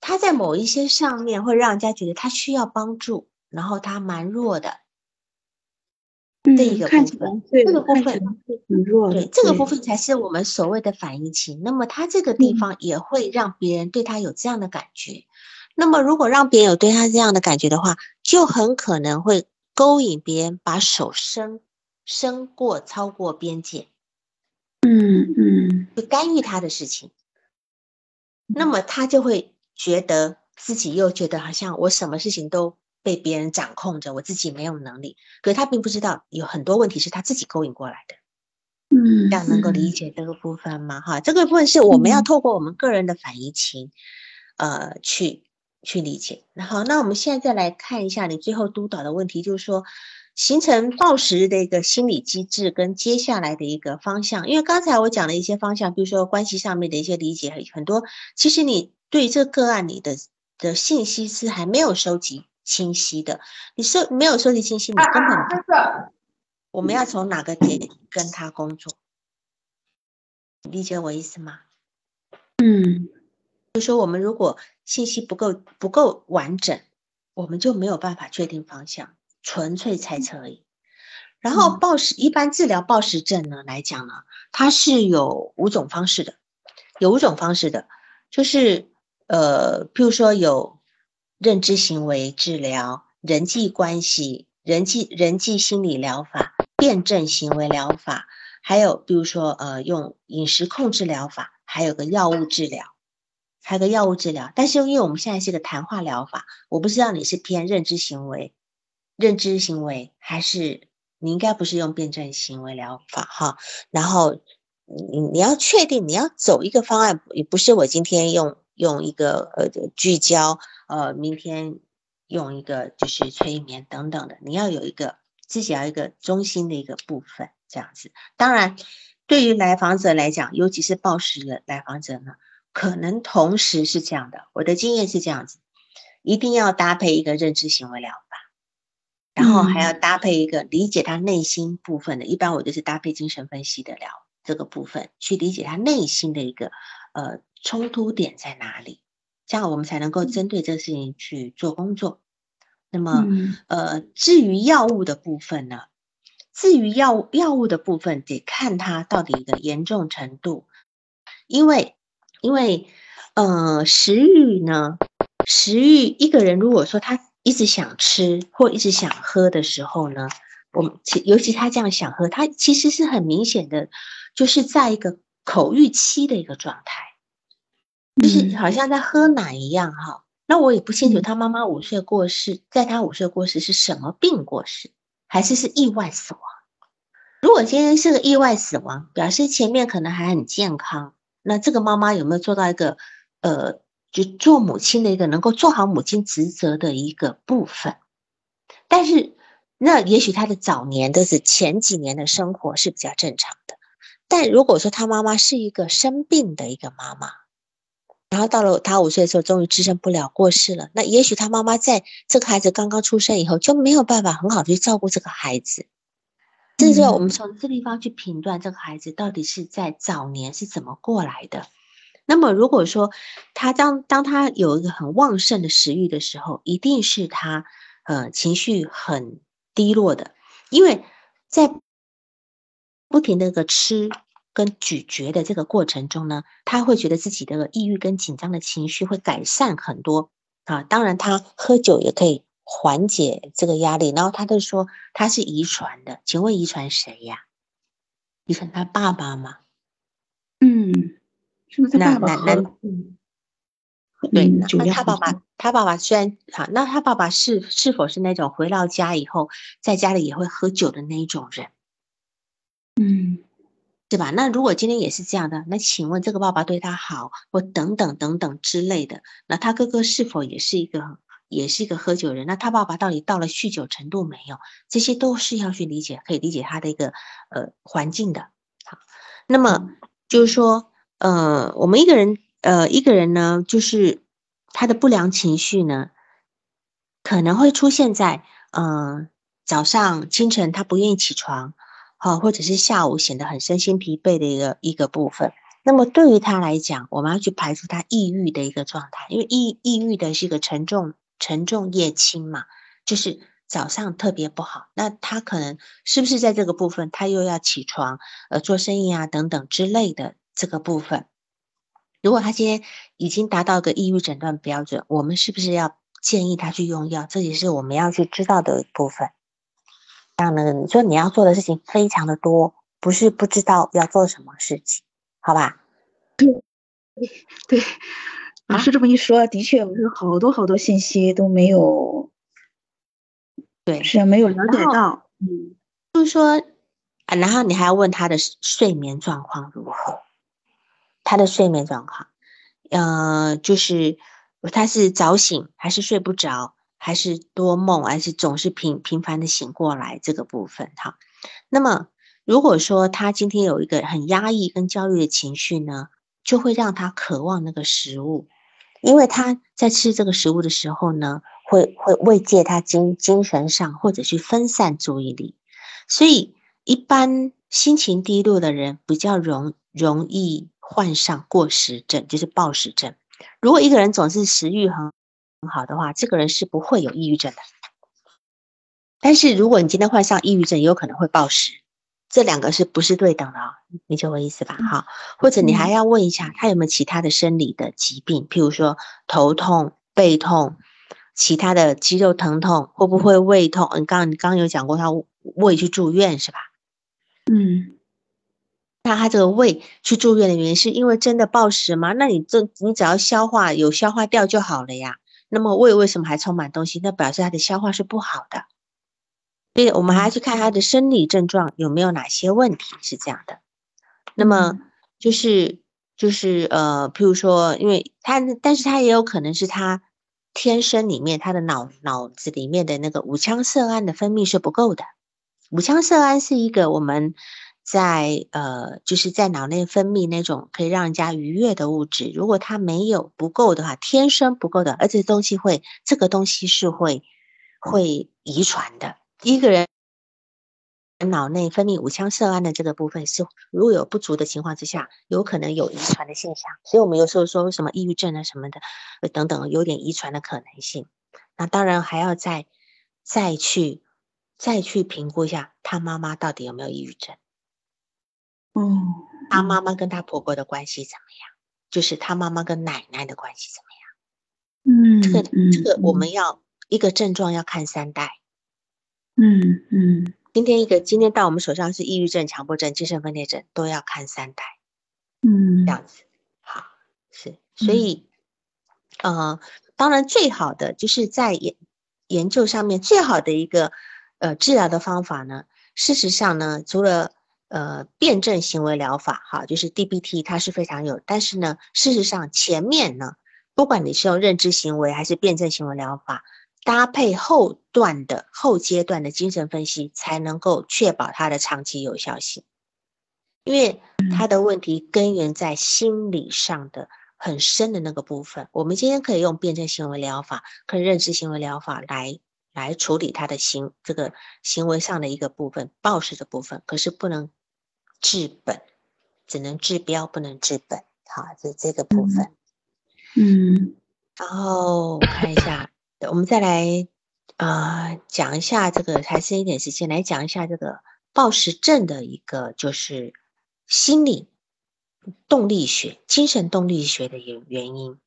她在某一些上面会让人家觉得她需要帮助。然后她蛮弱的，这一个部分，这个部分很弱，对，这个部分才是我们所谓的反应期。那么他这个地方也会让别人对他有这样的感觉。那么如果让别人有对他这样的感觉的话，就很可能会勾引别人把手伸伸过超过边界，嗯嗯，就干预他的事情。那么他就会觉得自己又觉得好像我什么事情都。被别人掌控着，我自己没有能力，可是他并不知道有很多问题是他自己勾引过来的。嗯，这样能够理解这个部分吗？哈，这个部分是我们要透过我们个人的反移情，呃，去去理解。然后，那我们现在再来看一下你最后督导的问题，就是说形成暴食的一个心理机制跟接下来的一个方向。因为刚才我讲了一些方向，比如说关系上面的一些理解很多，其实你对这个案你的的信息是还没有收集。清晰的，你收没有收集清晰，你根本不。我们要从哪个点跟他工作？理解我意思吗？嗯，就说我们如果信息不够不够完整，我们就没有办法确定方向，纯粹猜测而已。然后暴食一般治疗暴食症呢来讲呢，它是有五种方式的，有五种方式的，就是呃，譬如说有。认知行为治疗、人际关系、人际人际心理疗法、辩证行为疗法，还有比如说呃用饮食控制疗法，还有个药物治疗，还有个药物治疗。但是因为我们现在是个谈话疗法，我不知道你是偏认知行为、认知行为，还是你应该不是用辩证行为疗法哈。然后你你要确定你要走一个方案，也不是我今天用用一个呃聚焦。呃，明天用一个就是催眠等等的，你要有一个自己要一个中心的一个部分，这样子。当然，对于来访者来讲，尤其是暴食的来访者呢，可能同时是这样的。我的经验是这样子，一定要搭配一个认知行为疗法，然后还要搭配一个理解他内心部分的。一般我就是搭配精神分析的疗这个部分，去理解他内心的一个呃冲突点在哪里。这样我们才能够针对这个事情去做工作。那么，呃，至于药物的部分呢？至于药物药物的部分，得看它到底的严重程度。因为，因为，呃，食欲呢，食欲一个人如果说他一直想吃或一直想喝的时候呢，我们其尤其他这样想喝，他其实是很明显的，就是在一个口欲期的一个状态。就是好像在喝奶一样哈，那我也不清楚他妈妈五岁过世，在他五岁过世是什么病过世，还是是意外死亡？如果今天是个意外死亡，表示前面可能还很健康，那这个妈妈有没有做到一个呃，就做母亲的一个能够做好母亲职责的一个部分？但是那也许他的早年的是前几年的生活是比较正常的，但如果说他妈妈是一个生病的一个妈妈。然后到了他五岁的时候，终于支撑不了，过世了。那也许他妈妈在这个孩子刚刚出生以后就没有办法很好的去照顾这个孩子。这就要我们从这地方去评断这个孩子到底是在早年是怎么过来的。那么如果说他当当他有一个很旺盛的食欲的时候，一定是他呃情绪很低落的，因为在不停的个吃跟咀嚼的这个过程中呢，他会觉得自己的抑郁跟紧张的情绪会改善很多啊。当然，他喝酒也可以缓解这个压力。然后他就说他是遗传的，请问遗传谁呀？遗传他爸爸吗？嗯，是不是他爸爸喝？对，那他爸爸，他爸爸虽然好，那他爸爸是是否是那种回到家以后，在家里也会喝酒的那一种人？嗯，是吧？那如果今天也是这样的，那请问这个爸爸对他好，或等等等等之类的，那他哥哥是否也是一个，也是一个喝酒人？那他爸爸到底到了酗酒程度没有？这些都是要去理解，可以理解他的一个呃环境的。好，那么就是说，呃，我们一个人。呃，一个人呢，就是他的不良情绪呢，可能会出现在嗯早上清晨他不愿意起床，好，或者是下午显得很身心疲惫的一个一个部分。那么对于他来讲，我们要去排除他抑郁的一个状态，因为抑抑郁的是一个沉重沉重夜轻嘛，就是早上特别不好。那他可能是不是在这个部分，他又要起床呃做生意啊等等之类的这个部分？如果他今天已经达到个抑郁诊断标准，我们是不是要建议他去用药？这也是我们要去知道的部分。这样呢，你说你要做的事情非常的多，不是不知道要做什么事情，好吧？对，(laughs) 对，老师这么一说，的确，我是好多好多信息都没有，对，是没有了解到。嗯，就是说，然后你还要问他的睡眠状况如何？他的睡眠状况，呃，就是他是早醒还是睡不着，还是多梦，还是总是频频繁的醒过来这个部分哈。那么如果说他今天有一个很压抑跟焦虑的情绪呢，就会让他渴望那个食物，因为他在吃这个食物的时候呢，会会慰藉他精精神上或者去分散注意力，所以一般心情低落的人比较容容易。患上过食症，就是暴食症。如果一个人总是食欲很好的话，这个人是不会有抑郁症的。但是如果你今天患上抑郁症，也有可能会暴食，这两个是不是对等的啊？理解我意思吧？哈，或者你还要问一下，他有没有其他的生理的疾病，譬如说头痛、背痛，其他的肌肉疼痛，会不会胃痛？你刚你刚刚有讲过，他胃去住院是吧？嗯。那他这个胃去住院的原因，是因为真的暴食吗？那你这你只要消化有消化掉就好了呀。那么胃为什么还充满东西？那表示他的消化是不好的。所以我们还要去看他的生理症状有没有哪些问题是这样的。那么就是就是呃，譬如说，因为他，但是他也有可能是他天生里面他的脑脑子里面的那个五羟色胺的分泌是不够的。五羟色胺是一个我们。在呃，就是在脑内分泌那种可以让人家愉悦的物质，如果它没有不够的话，天生不够的，而且东西会，这个东西是会会遗传的。一个人脑内分泌五羟色胺的这个部分是，如果有不足的情况之下，有可能有遗传的现象。所以我们有时候说什么抑郁症啊什么的，等等，有点遗传的可能性。那当然还要再再去再去评估一下，他妈妈到底有没有抑郁症。嗯，他妈妈跟他婆婆的关系怎么样？就是他妈妈跟奶奶的关系怎么样？嗯，这个这个我们要一个症状要看三代。嗯嗯，今天一个今天到我们手上是抑郁症、强迫症、精神分裂症，都要看三代。嗯，这样子好是，所以呃，当然最好的就是在研研究上面最好的一个呃治疗的方法呢，事实上呢，除了呃，辩证行为疗法，哈，就是 DBT，它是非常有。但是呢，事实上前面呢，不管你是用认知行为还是辩证行为疗法，搭配后段的后阶段的精神分析，才能够确保它的长期有效性。因为它的问题根源在心理上的很深的那个部分。我们今天可以用辩证行为疗法，跟认知行为疗法来。来处理他的行这个行为上的一个部分，暴食的部分，可是不能。治本只能治标，不能治本。好，这这个部分。嗯，然后看一下，我们再来啊讲一下这个，还剩一点时间来讲一下这个暴食症的一个就是心理动力学、精神动力学的原原因。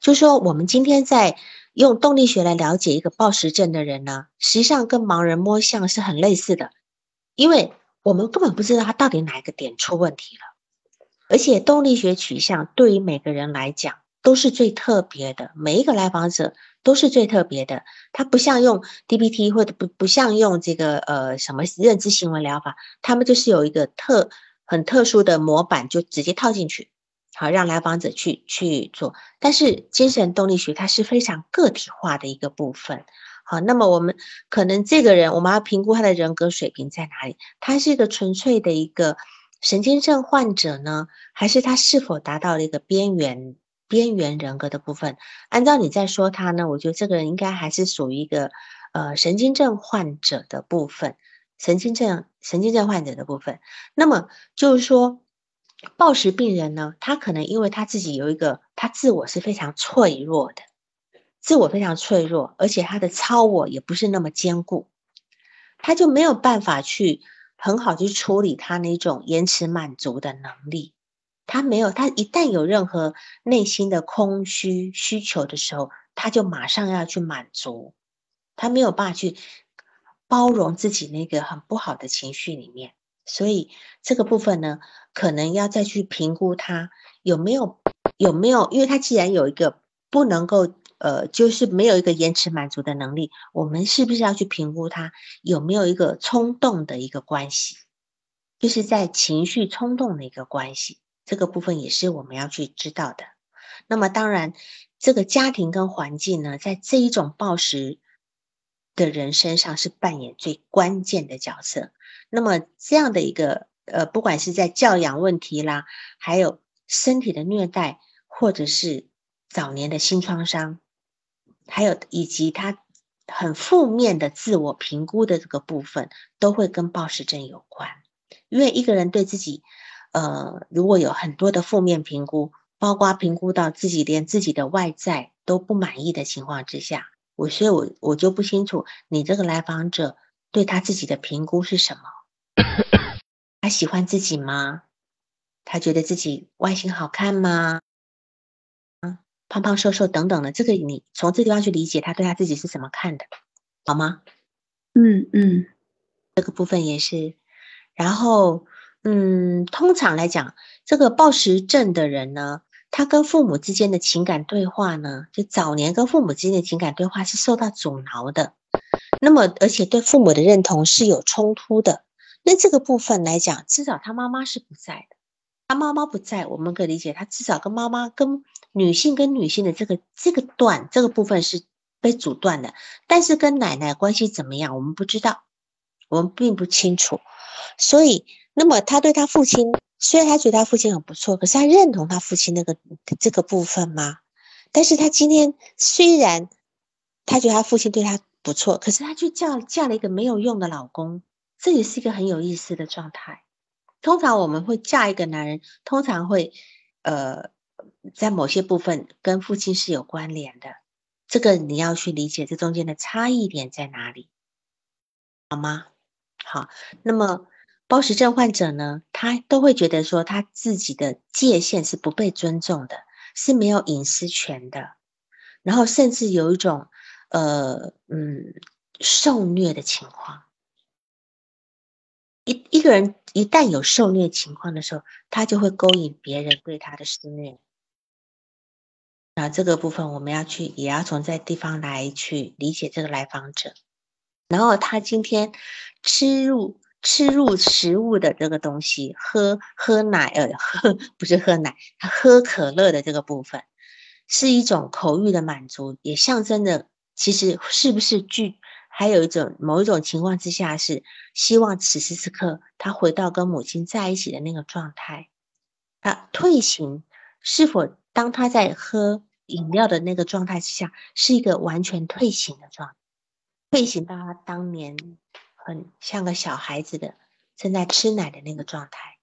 就说我们今天在用动力学来了解一个暴食症的人呢，实际上跟盲人摸象是很类似的，因为我们根本不知道他到底哪一个点出问题了。而且动力学取向对于每个人来讲都是最特别的，每一个来访者都是最特别的。它不像用 DBT 或者不不像用这个呃什么认知行为疗法，他们就是有一个特很特殊的模板，就直接套进去。好，让来访者去去做，但是精神动力学它是非常个体化的一个部分。好，那么我们可能这个人，我们要评估他的人格水平在哪里？他是一个纯粹的一个神经症患者呢，还是他是否达到了一个边缘边缘人格的部分？按照你在说他呢，我觉得这个人应该还是属于一个呃神经症患者的部分，神经症神经症患者的部分。那么就是说。暴食病人呢，他可能因为他自己有一个，他自我是非常脆弱的，自我非常脆弱，而且他的超我也不是那么坚固，他就没有办法去很好去处理他那种延迟满足的能力。他没有，他一旦有任何内心的空虚需求的时候，他就马上要去满足，他没有办法去包容自己那个很不好的情绪里面。所以这个部分呢，可能要再去评估他有没有有没有，因为他既然有一个不能够呃，就是没有一个延迟满足的能力，我们是不是要去评估他有没有一个冲动的一个关系，就是在情绪冲动的一个关系，这个部分也是我们要去知道的。那么当然，这个家庭跟环境呢，在这一种暴食的人身上是扮演最关键的角色。那么这样的一个呃，不管是在教养问题啦，还有身体的虐待，或者是早年的新创伤，还有以及他很负面的自我评估的这个部分，都会跟暴食症有关。因为一个人对自己，呃，如果有很多的负面评估，包括评估到自己连自己的外在都不满意的情况之下，我所以，我我就不清楚你这个来访者对他自己的评估是什么。(coughs) 他喜欢自己吗？他觉得自己外形好看吗？胖胖瘦瘦等等的，这个你从这地方去理解他对他自己是怎么看的，好吗？嗯嗯，这个部分也是。然后，嗯，通常来讲，这个暴食症的人呢，他跟父母之间的情感对话呢，就早年跟父母之间的情感对话是受到阻挠的。那么，而且对父母的认同是有冲突的。那这个部分来讲，至少他妈妈是不在的。他妈妈不在，我们可以理解，他至少跟妈妈、跟女性、跟女性的这个这个段这个部分是被阻断的。但是跟奶奶关系怎么样，我们不知道，我们并不清楚。所以，那么他对他父亲，虽然他觉得他父亲很不错，可是他认同他父亲那个这个部分吗？但是他今天虽然他觉得他父亲对他不错，可是他却嫁嫁了一个没有用的老公。这也是一个很有意思的状态。通常我们会嫁一个男人，通常会，呃，在某些部分跟父亲是有关联的。这个你要去理解这中间的差异点在哪里，好吗？好，那么暴食症患者呢，他都会觉得说他自己的界限是不被尊重的，是没有隐私权的，然后甚至有一种，呃，嗯，受虐的情况。一一个人一旦有受虐情况的时候，他就会勾引别人对他的施虐。那这个部分我们要去，也要从这地方来去理解这个来访者。然后他今天吃入吃入食物的这个东西，喝喝奶呃喝不是喝奶，他喝可乐的这个部分，是一种口欲的满足，也象征着其实是不是具。还有一种某一种情况之下，是希望此时此刻他回到跟母亲在一起的那个状态。他退行是否当他在喝饮料的那个状态之下，是一个完全退行的状态，退行到他当年很像个小孩子的正在吃奶的那个状态。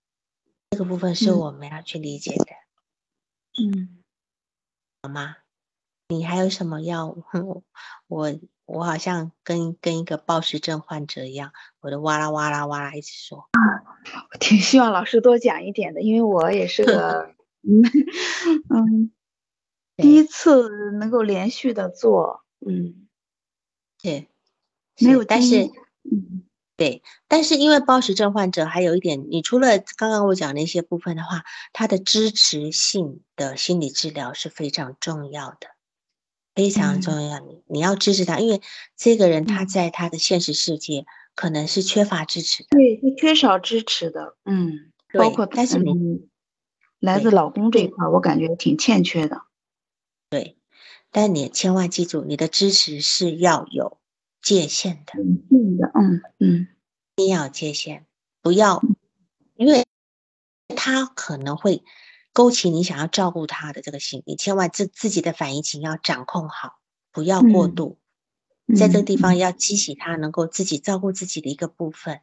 这个部分是我们要去理解的。嗯，好吗？你还有什么要 (laughs) 我？我好像跟跟一个暴食症患者一样，我的哇啦哇啦哇啦一直说。我挺希望老师多讲一点的，因为我也是个 (laughs) 嗯嗯，第一次能够连续的做，嗯，对，没有，但是嗯。对，但是因为暴食症患者还有一点，你除了刚刚我讲那些部分的话，他的支持性的心理治疗是非常重要的，非常重要。你你要支持他，因为这个人他在他的现实世界可能是缺乏支持的，对，是缺少支持的，嗯，包括但是你来自老公这一块，我感觉挺欠缺的。对，但你千万记住，你的支持是要有。界限的，嗯嗯，一定要界限，不要，因为他可能会勾起你想要照顾他的这个心，你千万自自己的反应情要掌控好，不要过度，在这个地方要激起他能够自己照顾自己的一个部分，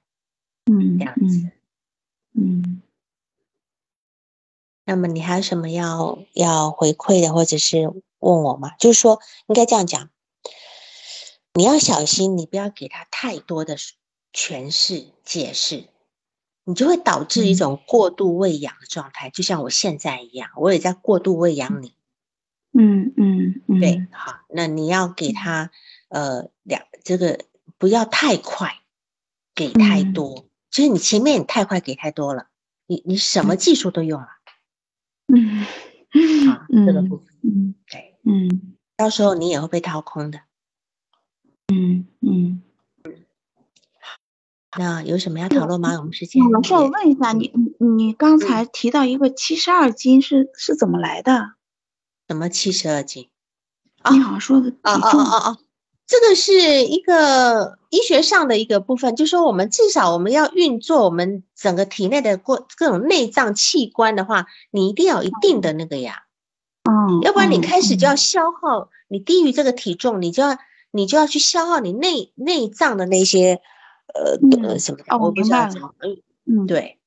嗯，这样子，嗯，那么你还有什么要要回馈的，或者是问我吗？就是说，应该这样讲。你要小心，你不要给他太多的诠释解释，你就会导致一种过度喂养的状态，就像我现在一样，我也在过度喂养你。嗯嗯嗯，对，好，那你要给他呃两这个不要太快给太多，就是你前面你太快给太多了，你你什么技术都用了。这个部分，嗯，对，嗯，到时候你也会被掏空的。嗯嗯，那有什么要讨论吗？我们时间老师，我问一下你，你你刚才提到一个七十二斤是是怎么来的？什么七十二斤？你好像说的哦哦哦哦，这个是一个医学上的一个部分，就说我们至少我们要运作我们整个体内的各各种内脏器官的话，你一定要有一定的那个呀，嗯，要不然你开始就要消耗，你低于这个体重，你就要。你就要去消耗你内内脏的那些，呃呃什么的，我不知道怎么，嗯，对，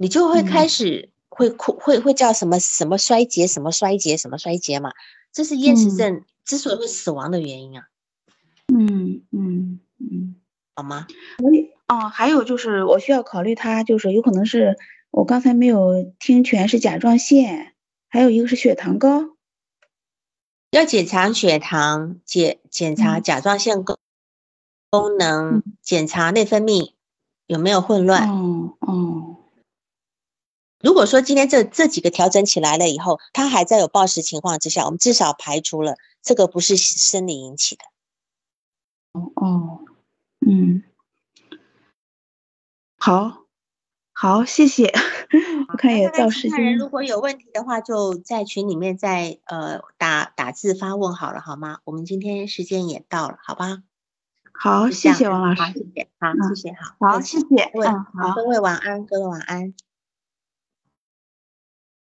你就会开始会哭，会会叫什么什么衰竭，什么衰竭，什么衰竭嘛，这是厌食症之所以会死亡的原因啊。嗯嗯嗯，好吗？哦，还有就是我需要考虑他，就是有可能是我刚才没有听全是甲状腺，还有一个是血糖高。要检查血糖，检检查甲状腺功功能，检查内分泌有没有混乱。哦哦。如果说今天这这几个调整起来了以后，他还在有暴食情况之下，我们至少排除了这个不是生理引起的。哦哦，嗯，好。好，谢谢。我看也到时间。如果有问题的话，就在群里面再呃打打字发问好了，好吗？我们今天时间也到了，好吧？好，谢谢王老师。谢谢，好，谢谢，好，好，谢谢。嗯，好，各位晚安，各位晚安。